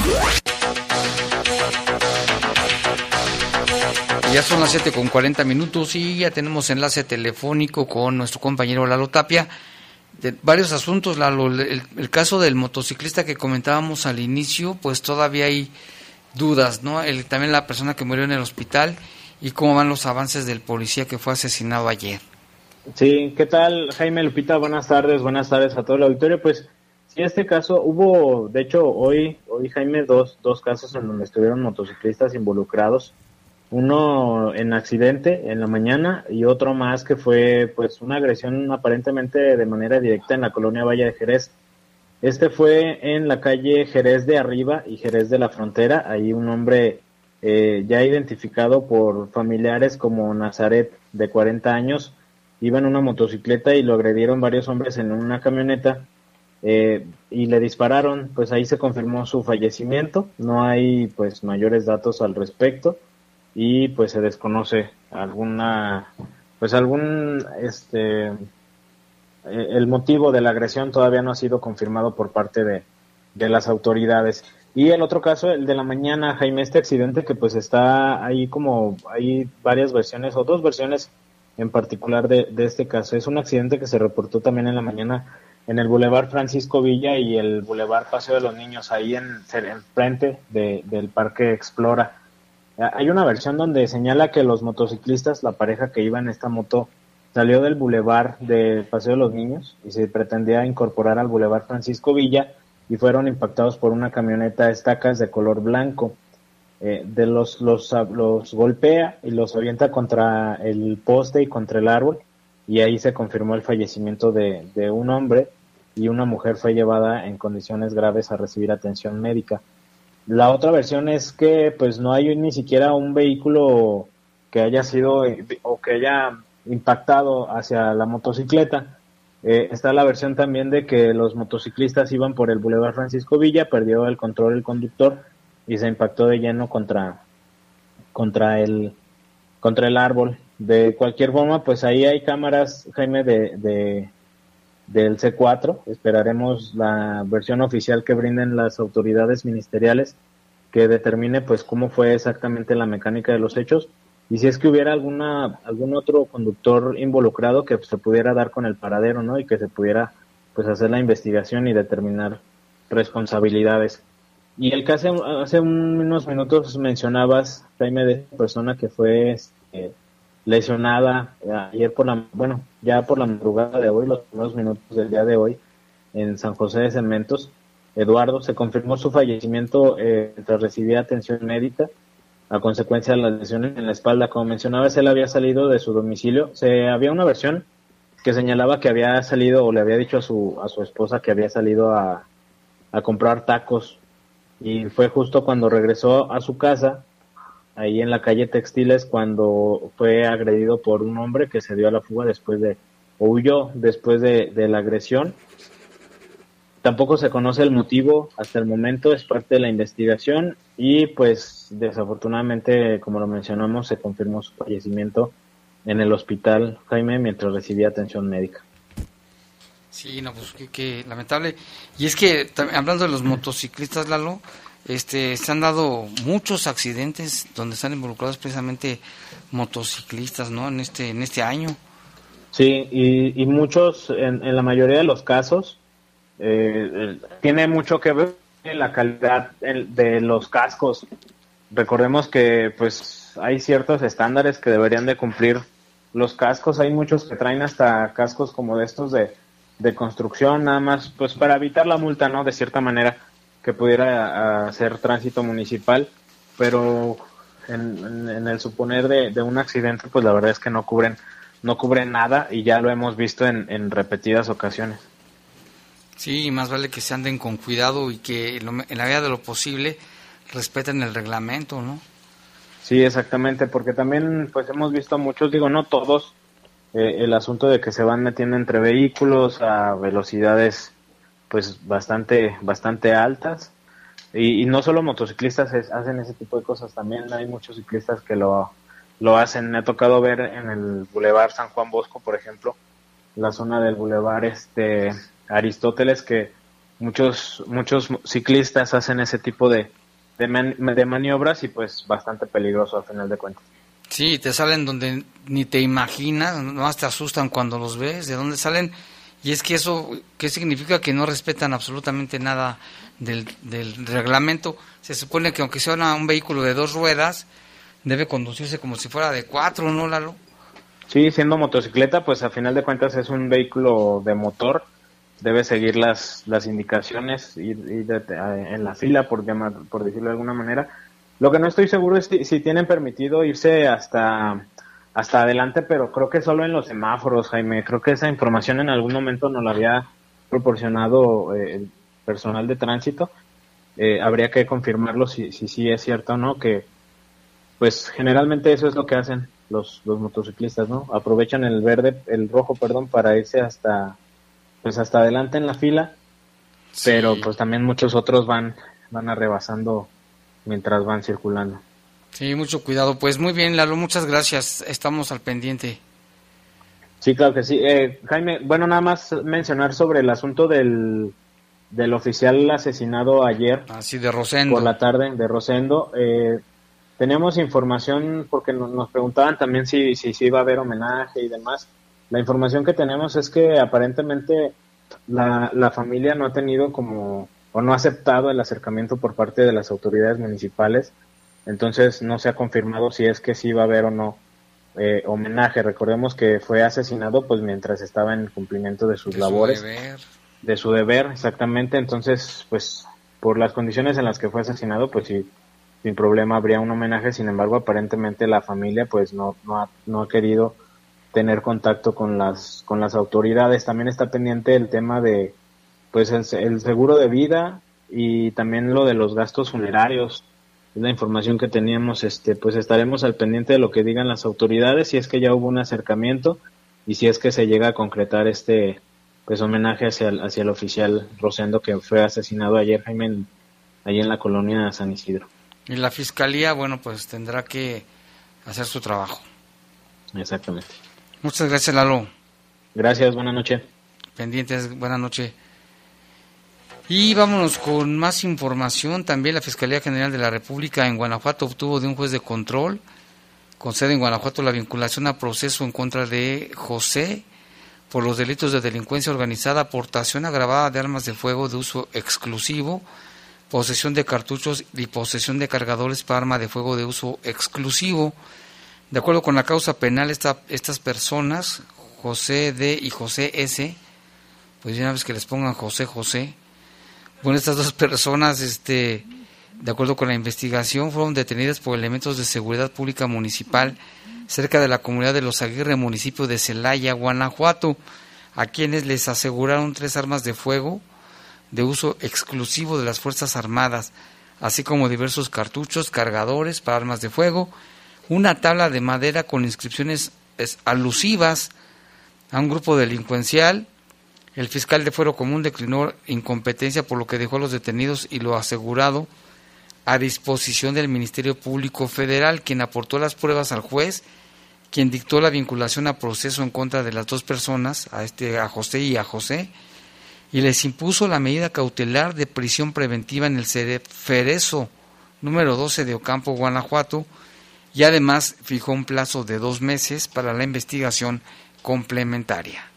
Ya son las 7 con 40 minutos y ya tenemos enlace telefónico con nuestro compañero Lalo Tapia. De varios asuntos, Lalo. El, caso del motociclista que comentábamos al inicio, pues todavía hay dudas, ¿no? El, también la persona que murió en el hospital y cómo van los avances del policía que fue asesinado ayer. Sí, ¿qué tal Jaime Lupita? Buenas tardes, buenas tardes a todo el auditorio. Pues sí, este caso hubo, de hecho, hoy, hoy Jaime, dos, dos casos en donde estuvieron motociclistas involucrados. Uno en accidente en la mañana y otro más que fue pues una agresión aparentemente de manera directa en la colonia Valle de Jerez. Este fue en la calle Jerez de Arriba y Jerez de la Frontera. Ahí un hombre eh, ya identificado por familiares como Nazaret, de 40 años, iba en una motocicleta y lo agredieron varios hombres en una camioneta eh, y le dispararon, pues ahí se confirmó su fallecimiento, no hay pues mayores datos al respecto y pues se desconoce alguna pues algún este eh, el motivo de la agresión todavía no ha sido confirmado por parte de, de las autoridades. Y el otro caso, el de la mañana, Jaime, este accidente que pues está ahí como, hay varias versiones o dos versiones en particular de, este caso. Es un accidente que se reportó también en la mañana en el Boulevard Francisco Villa y el Boulevard Paseo de los Niños, ahí en, frente del Parque Explora. Hay una versión donde señala que los motociclistas, la pareja que iba en esta moto, salió del Boulevard del Paseo de los Niños y se pretendía incorporar al Boulevard Francisco Villa y fueron impactados por una camioneta estacas de color blanco eh, de los, los, los golpea y los avienta contra el poste y contra el árbol y ahí se confirmó el fallecimiento de, de un hombre y una mujer fue llevada en condiciones graves a recibir atención médica. La otra versión es que pues no hay ni siquiera un vehículo que haya sido o que haya impactado hacia la motocicleta. Eh, está la versión también de que los motociclistas iban por el Boulevard Francisco Villa, perdió el control el conductor y se impactó de lleno contra, contra, el, contra el árbol. De cualquier forma, pues ahí hay cámaras, Jaime, de, de, del C4. Esperaremos la versión oficial que brinden las autoridades ministeriales que determine pues cómo fue exactamente la mecánica de los hechos y si es que hubiera alguna algún otro conductor involucrado que se pudiera dar con el paradero, ¿no? Y que se pudiera pues hacer la investigación y determinar responsabilidades. Y el que hace, hace unos minutos mencionabas, Jaime, de persona que fue este, lesionada ayer por la, bueno, ya por la madrugada de hoy, los primeros minutos del día de hoy, en San José de Cementos. Eduardo, se confirmó su fallecimiento eh, mientras recibía atención médica a consecuencia de las lesiones en la espalda. Como mencionabas, él había salido de su domicilio. Se había una versión que señalaba que había salido o le había dicho a su, a su esposa que había salido a, a comprar tacos y fue justo cuando regresó a su casa, ahí en la calle Textiles, cuando fue agredido por un hombre que se dio a la fuga después de, o huyó después de, la agresión. Tampoco se conoce el motivo hasta el momento, es parte de la investigación y pues desafortunadamente, como lo mencionamos, se confirmó su fallecimiento en el hospital Jaime mientras recibía atención médica. Sí, no, pues que, lamentable. Y es que hablando de los motociclistas, Lalo, este, se han dado muchos accidentes donde están involucrados precisamente motociclistas, ¿no? En este, en este año. Sí, y, muchos, en, la mayoría de los casos, eh, tiene mucho que ver la calidad de los cascos. Recordemos que, pues, hay ciertos estándares que deberían de cumplir los cascos. Hay muchos que traen hasta cascos como de estos de de construcción, nada más, pues para evitar la multa, ¿no? De cierta manera, que pudiera hacer tránsito municipal, pero en, el suponer de, un accidente, pues la verdad es que no cubren, no cubren nada y ya lo hemos visto en, repetidas ocasiones. Sí, más vale que se anden con cuidado y que en la medida de lo posible respeten el reglamento, ¿no? Sí, exactamente, porque también pues hemos visto muchos, digo, no todos, eh, el asunto de que se van metiendo entre vehículos a velocidades pues bastante bastante altas. Y, no solo motociclistas hacen ese tipo de cosas también hay muchos ciclistas que lo lo hacen. Me ha tocado ver en el Boulevard San Juan Bosco por ejemplo la zona del Boulevard este Aristóteles que muchos muchos ciclistas hacen ese tipo de de maniobras y pues bastante peligroso al final de cuentas. Sí, te salen donde ni te imaginas, nomás te asustan cuando los ves, de dónde salen. Y es que eso, ¿qué significa? Que no respetan absolutamente nada del, del reglamento. Se supone que aunque sea un vehículo de dos ruedas, debe conducirse como si fuera de cuatro, ¿no, Lalo? Sí, siendo motocicleta, pues a final de cuentas es un vehículo de motor, debe seguir las, las indicaciones, ir, en la fila, por, llamar, por decirlo de alguna manera. Lo que no estoy seguro es si, tienen permitido irse hasta, hasta adelante, pero creo que solo en los semáforos, Jaime. Creo que esa información en algún momento nos la había proporcionado eh, el personal de tránsito. Eh, habría que confirmarlo si sí si, es cierto o no, que pues generalmente eso es lo que hacen los, los motociclistas, ¿no? Aprovechan el verde, el rojo, perdón, para irse hasta, pues hasta adelante en la fila, pero pues también muchos otros van, van arrebasando mientras van circulando. Sí, mucho cuidado. Pues muy bien, Lalo, muchas gracias. Estamos al pendiente. Sí, claro que sí. Eh, Jaime, bueno, nada más mencionar sobre el asunto del, del oficial asesinado ayer. Así, de Rosendo. Por la tarde, de Rosendo. Eh, tenemos información porque nos preguntaban también si, si, iba a haber homenaje y demás. La información que tenemos es que aparentemente la, la familia no ha tenido como o no ha aceptado el acercamiento por parte de las autoridades municipales. Entonces no se ha confirmado si es que sí va a haber o no eh, homenaje. Recordemos que fue asesinado pues mientras estaba en cumplimiento de sus labores. De su deber, exactamente. Entonces, pues por las condiciones en las que fue asesinado, pues sí, sin problema habría un homenaje, sin embargo aparentemente la familia pues no, no, ha, no ha querido tener contacto con las, con las autoridades. También está pendiente el tema de pues el, el seguro de vida y también lo de los gastos funerarios. Es la información que teníamos, este, pues estaremos al pendiente de lo que digan las autoridades, si es que ya hubo un acercamiento y si es que se llega a concretar este pues homenaje hacia el, hacia el oficial Rosendo que fue asesinado ayer, Jaime, allí en la colonia San Isidro. Y la fiscalía, bueno, pues tendrá que hacer su trabajo. Exactamente. Muchas gracias, Lalo. Gracias, buena noche. Pendientes, buena noche. Y vámonos con más información. También la Fiscalía General de la República en Guanajuato obtuvo de un juez de control con sede en Guanajuato la vinculación a proceso en contra de José por los delitos de delincuencia organizada, aportación agravada de armas de fuego de uso exclusivo, posesión de cartuchos y posesión de cargadores para arma de fuego de uso exclusivo. De acuerdo con la causa penal, esta, estas personas, José D y José S, pues ya una vez que les pongan José José, bueno, estas dos personas, este, de acuerdo con la investigación, fueron detenidas por elementos de seguridad pública municipal cerca de la comunidad de Los Aguirre, municipio de Celaya, Guanajuato, a quienes les aseguraron tres armas de fuego, de uso exclusivo de las Fuerzas Armadas, así como diversos cartuchos, cargadores para armas de fuego, una tabla de madera con inscripciones alusivas a un grupo delincuencial. El fiscal de Fuero Común declinó incompetencia por lo que dejó a los detenidos y lo asegurado a disposición del Ministerio Público Federal, quien aportó las pruebas al juez, quien dictó la vinculación a proceso en contra de las dos personas, a este a José y a José, y les impuso la medida cautelar de prisión preventiva en el Cerezo número 12 de Ocampo, Guanajuato, y además fijó un plazo de dos meses para la investigación complementaria.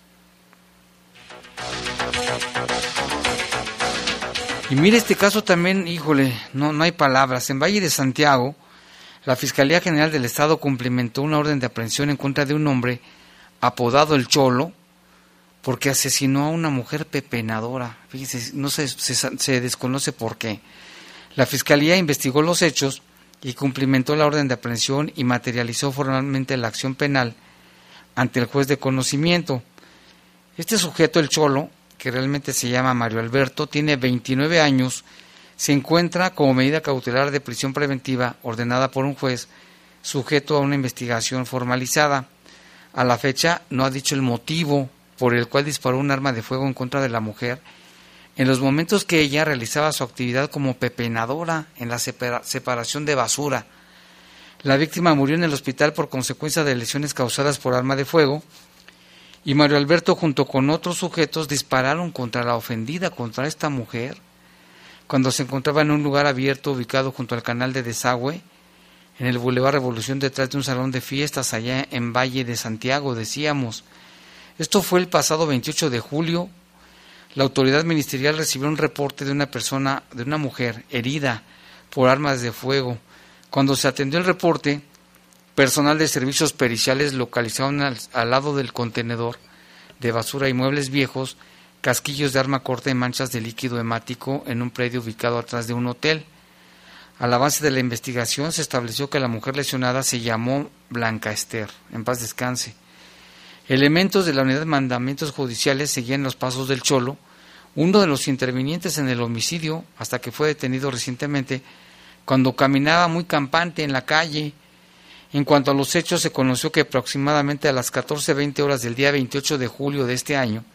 Y mire este caso también, híjole, no, no hay palabras. En Valle de Santiago, la Fiscalía General del Estado cumplimentó una orden de aprehensión en contra de un hombre apodado El Cholo, porque asesinó a una mujer pepenadora. Fíjese, no se, desconoce por qué. La Fiscalía investigó los hechos y cumplimentó la orden de aprehensión y materializó formalmente la acción penal ante el juez de conocimiento. Este sujeto, el Cholo, que realmente se llama Mario Alberto, tiene 29 años, se encuentra como medida cautelar de prisión preventiva ordenada por un juez sujeto a una investigación formalizada. A la fecha no ha dicho el motivo por el cual disparó un arma de fuego en contra de la mujer en los momentos que ella realizaba su actividad como pepenadora en la separación de basura. La víctima murió en el hospital por consecuencia de lesiones causadas por arma de fuego y Mario Alberto junto con otros sujetos dispararon contra la ofendida, contra esta mujer, cuando se encontraba en un lugar abierto ubicado junto al canal de desagüe, en el Boulevard Revolución detrás de un salón de fiestas allá en Valle de Santiago, decíamos. Esto fue el pasado 28 de julio. La autoridad ministerial recibió un reporte de una persona, de una mujer herida por armas de fuego. Cuando se atendió el reporte, Personal de servicios periciales localizaron al, al lado del contenedor de basura y muebles viejos casquillos de arma corta y manchas de líquido hemático en un predio ubicado atrás de un hotel. A la base de la investigación se estableció que la mujer lesionada se llamó Blanca Esther, en paz descanse. Elementos de la unidad de mandamientos judiciales seguían los pasos del Cholo, uno de los intervinientes en el homicidio, hasta que fue detenido recientemente, cuando caminaba muy campante en la calle. En cuanto a los hechos, se conoció que aproximadamente a las 14.20 horas del día 28 de julio de este año,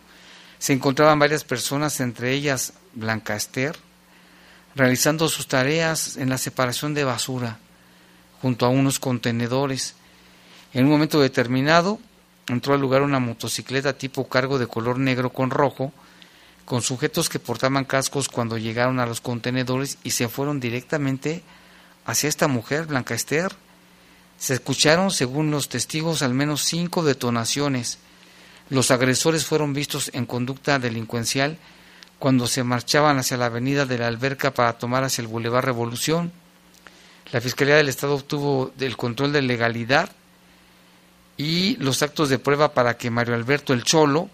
se encontraban varias personas, entre ellas Blanca Esther, realizando sus tareas en la separación de basura junto a unos contenedores. En un momento determinado entró al lugar una motocicleta tipo cargo de color negro con rojo, con sujetos que portaban cascos cuando llegaron a los contenedores y se fueron directamente hacia esta mujer, Blanca Esther. Se escucharon, según los testigos, al menos cinco detonaciones. Los agresores fueron vistos en conducta delincuencial cuando se marchaban hacia la avenida de la Alberca para tomar hacia el Boulevard Revolución. La Fiscalía del Estado obtuvo el control de legalidad y los actos de prueba para que Mario Alberto el Cholo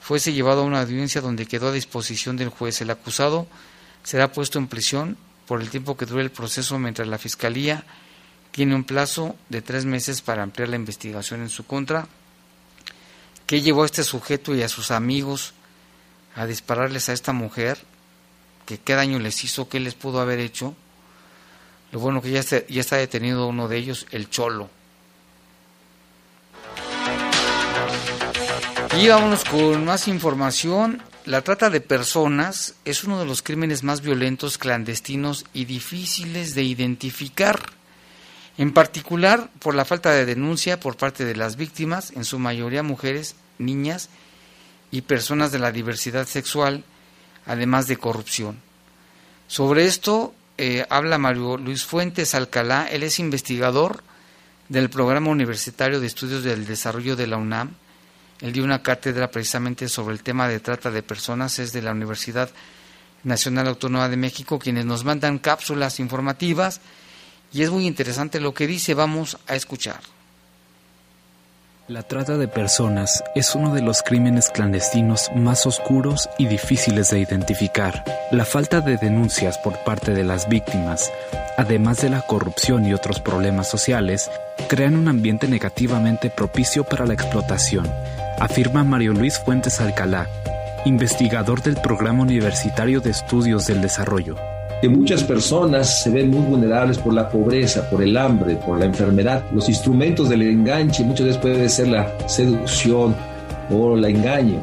fuese llevado a una audiencia donde quedó a disposición del juez. El acusado será puesto en prisión por el tiempo que dure el proceso mientras la Fiscalía tiene un plazo de tres meses para ampliar la investigación en su contra. ¿Qué llevó a este sujeto y a sus amigos a dispararles a esta mujer? ¿Qué, ¿Qué daño les hizo? ¿Qué les pudo haber hecho? Lo bueno que ya está, ya está detenido uno de ellos, el Cholo. Y vámonos con más información. La trata de personas es uno de los crímenes más violentos, clandestinos y difíciles de identificar. En particular por la falta de denuncia por parte de las víctimas, en su mayoría mujeres, niñas y personas de la diversidad sexual, además de corrupción. Sobre esto eh, habla Mario Luis Fuentes Alcalá, él es investigador del Programa Universitario de Estudios del Desarrollo de la UNAM. Él dio una cátedra precisamente sobre el tema de trata de personas, es de la Universidad Nacional Autónoma de México, quienes nos mandan cápsulas informativas y es muy interesante lo que dice, vamos a escuchar. La trata de personas es uno de los crímenes clandestinos más oscuros y difíciles de identificar. La falta de denuncias por parte de las víctimas, además de la corrupción y otros problemas sociales, crean un ambiente negativamente propicio para la explotación afirma Mario Luis Fuentes Alcalá, investigador del Programa Universitario de Estudios del Desarrollo. Que muchas personas se ven muy vulnerables por la pobreza, por el hambre, por la enfermedad. Los instrumentos del enganche muchas veces puede ser la seducción o el engaño,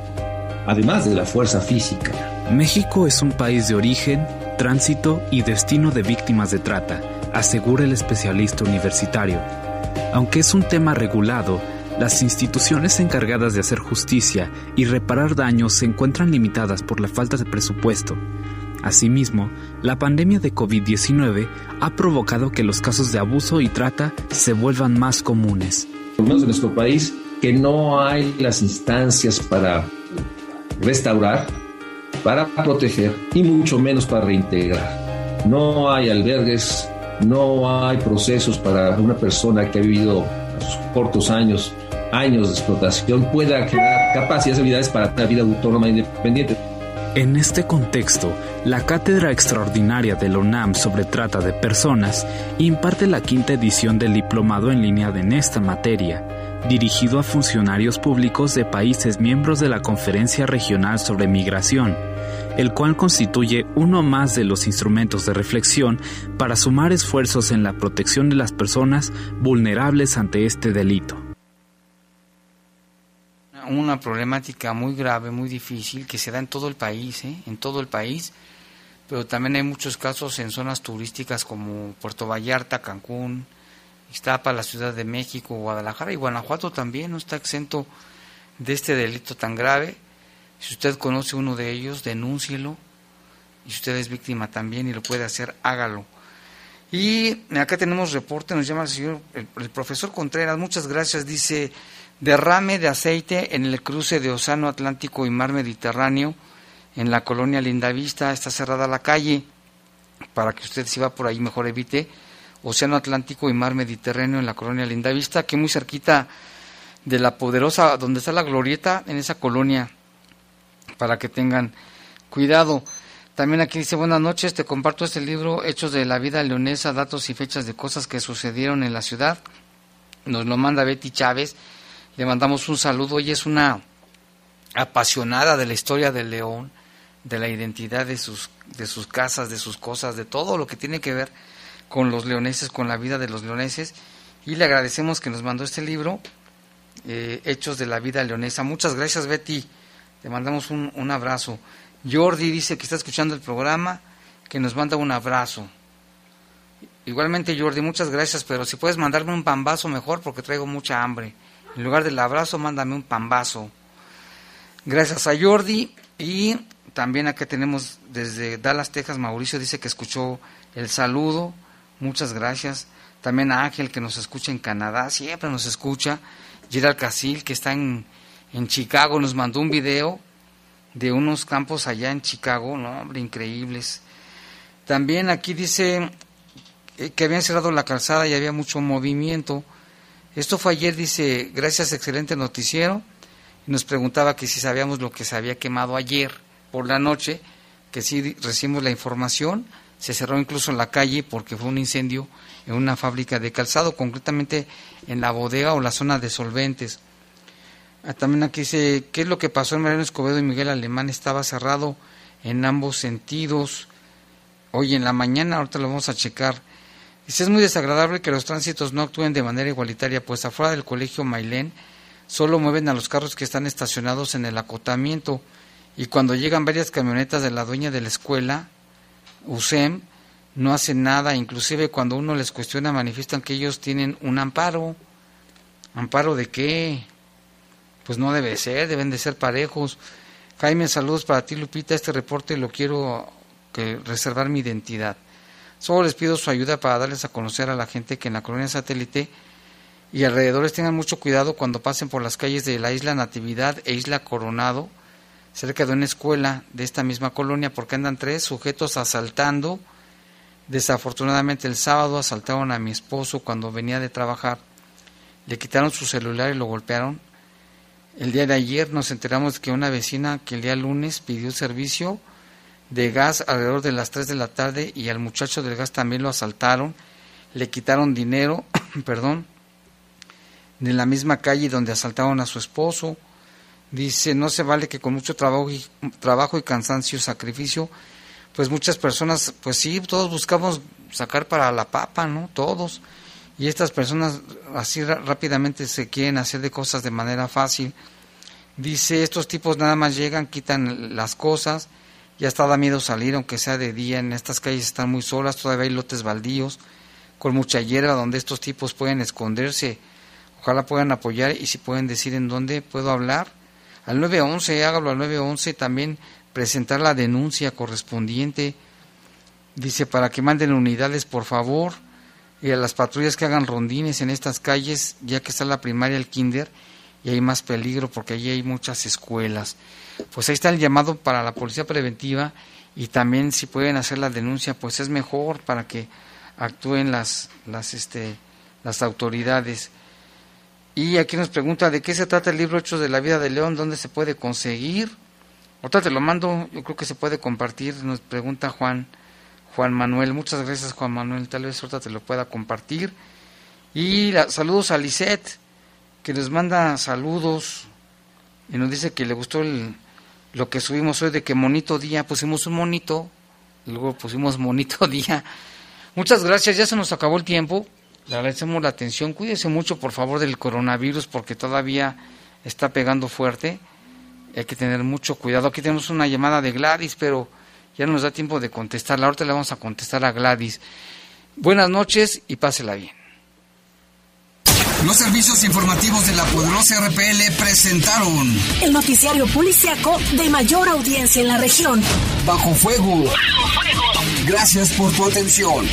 además de la fuerza física. México es un país de origen, tránsito y destino de víctimas de trata, asegura el especialista universitario. Aunque es un tema regulado, las instituciones encargadas de hacer justicia y reparar daños se encuentran limitadas por la falta de presupuesto. Asimismo, la pandemia de COVID-19 ha provocado que los casos de abuso y trata se vuelvan más comunes. Por menos en nuestro país, que no hay las instancias para restaurar, para proteger y mucho menos para reintegrar. No hay albergues, no hay procesos para una persona que ha vivido sus cortos años años de explotación pueda crear capacidades y habilidades para una vida autónoma e independiente. En este contexto, la Cátedra Extraordinaria de la UNAM sobre Trata de Personas imparte la quinta edición del diplomado en línea en esta materia, dirigido a funcionarios públicos de países miembros de la Conferencia Regional sobre Migración, el cual constituye uno más de los instrumentos de reflexión para sumar esfuerzos en la protección de las personas vulnerables ante este delito una problemática muy grave, muy difícil, que se da en todo el país, ¿eh? en todo el país, pero también hay muchos casos en zonas turísticas como Puerto Vallarta, Cancún, Iztapa, la Ciudad de México, Guadalajara y Guanajuato también no está exento de este delito tan grave. Si usted conoce uno de ellos, denúncielo. Y si usted es víctima también y lo puede hacer, hágalo. Y acá tenemos reporte, nos llama el señor, el profesor Contreras, muchas gracias, dice, derrame de aceite en el cruce de Océano Atlántico y Mar Mediterráneo en la colonia Lindavista. Está cerrada la calle para que usted si va por ahí mejor evite Océano Atlántico y Mar Mediterráneo en la colonia Lindavista, aquí muy cerquita de la poderosa, donde está la glorieta, en esa colonia, para que tengan cuidado. También aquí dice, buenas noches, te comparto este libro, Hechos de la vida leonesa, datos y fechas de cosas que sucedieron en la ciudad. Nos lo manda Betty Chávez, le mandamos un saludo, ella es una apasionada de la historia del León, de la identidad de sus, de sus casas, de sus cosas, de todo lo que tiene que ver con los leoneses, con la vida de los leoneses. Y le agradecemos que nos mandó este libro, eh, Hechos de la vida leonesa. Muchas gracias, Betty. Te mandamos un, un abrazo. Jordi dice que está escuchando el programa, que nos manda un abrazo. Igualmente, Jordi, muchas gracias, pero si puedes mandarme un pambazo mejor porque traigo mucha hambre. En lugar del abrazo, mándame un pambazo. Gracias a Jordi y también acá tenemos desde Dallas, Texas, Mauricio dice que escuchó el saludo. Muchas gracias. También a Ángel que nos escucha en Canadá, siempre nos escucha. Gerald Casil que está en, en Chicago nos mandó un video de unos campos allá en Chicago, no, hombre, increíbles. También aquí dice eh, que habían cerrado la calzada y había mucho movimiento. Esto fue ayer, dice, gracias, excelente noticiero. Nos preguntaba que si sabíamos lo que se había quemado ayer por la noche, que sí recibimos la información. Se cerró incluso la calle porque fue un incendio en una fábrica de calzado, concretamente en la bodega o la zona de solventes. Ah, también aquí dice, ¿qué es lo que pasó en Mariano Escobedo y Miguel Alemán? Estaba cerrado en ambos sentidos. Hoy en la mañana, ahorita lo vamos a checar. Dice, es muy desagradable que los tránsitos no actúen de manera igualitaria, pues afuera del colegio Mailén solo mueven a los carros que están estacionados en el acotamiento y cuando llegan varias camionetas de la dueña de la escuela, USEM, no hacen nada, inclusive cuando uno les cuestiona manifiestan que ellos tienen un amparo. ¿Amparo de qué? Pues no debe ser, deben de ser parejos. Jaime, saludos para ti, Lupita. Este reporte lo quiero que reservar mi identidad. Solo les pido su ayuda para darles a conocer a la gente que en la colonia satélite y alrededores tengan mucho cuidado cuando pasen por las calles de la isla Natividad e isla Coronado, cerca de una escuela de esta misma colonia, porque andan tres sujetos asaltando. Desafortunadamente el sábado asaltaron a mi esposo cuando venía de trabajar, le quitaron su celular y lo golpearon el día de ayer nos enteramos que una vecina que el día lunes pidió servicio de gas alrededor de las 3 de la tarde y al muchacho del gas también lo asaltaron, le quitaron dinero, perdón, de la misma calle donde asaltaron a su esposo. Dice, no se vale que con mucho trabajo y, trabajo y cansancio, sacrificio, pues muchas personas, pues sí, todos buscamos sacar para la papa, ¿no? Todos y estas personas así rápidamente se quieren hacer de cosas de manera fácil. Dice, estos tipos nada más llegan, quitan las cosas, ya está da miedo salir, aunque sea de día, en estas calles están muy solas, todavía hay lotes baldíos, con mucha hierba donde estos tipos pueden esconderse. Ojalá puedan apoyar y si pueden decir en dónde puedo hablar. Al 911, hágalo al 911, también presentar la denuncia correspondiente. Dice, para que manden unidades, por favor y a las patrullas que hagan rondines en estas calles, ya que está la primaria, el kinder, y hay más peligro porque allí hay muchas escuelas. Pues ahí está el llamado para la policía preventiva y también si pueden hacer la denuncia, pues es mejor para que actúen las, las, este, las autoridades. Y aquí nos pregunta de qué se trata el libro Hechos de la Vida de León, dónde se puede conseguir. Otra te lo mando, yo creo que se puede compartir, nos pregunta Juan. Juan Manuel. Muchas gracias, Juan Manuel. Tal vez ahorita te lo pueda compartir. Y saludos a Lisette, que nos manda saludos y nos dice que le gustó el, lo que subimos hoy de que monito día. Pusimos un monito, y luego pusimos monito día. Muchas gracias, ya se nos acabó el tiempo. Le agradecemos la atención. Cuídese mucho, por favor, del coronavirus porque todavía está pegando fuerte. Hay que tener mucho cuidado. Aquí tenemos una llamada de Gladys, pero ya no nos da tiempo de contestarla. Ahorita le vamos a contestar a Gladys. Buenas noches y pásela bien. Los servicios informativos de la poderosa RPL presentaron el noticiario policiaco de mayor audiencia en la región. Bajo fuego. Bajo fuego. Gracias por tu atención.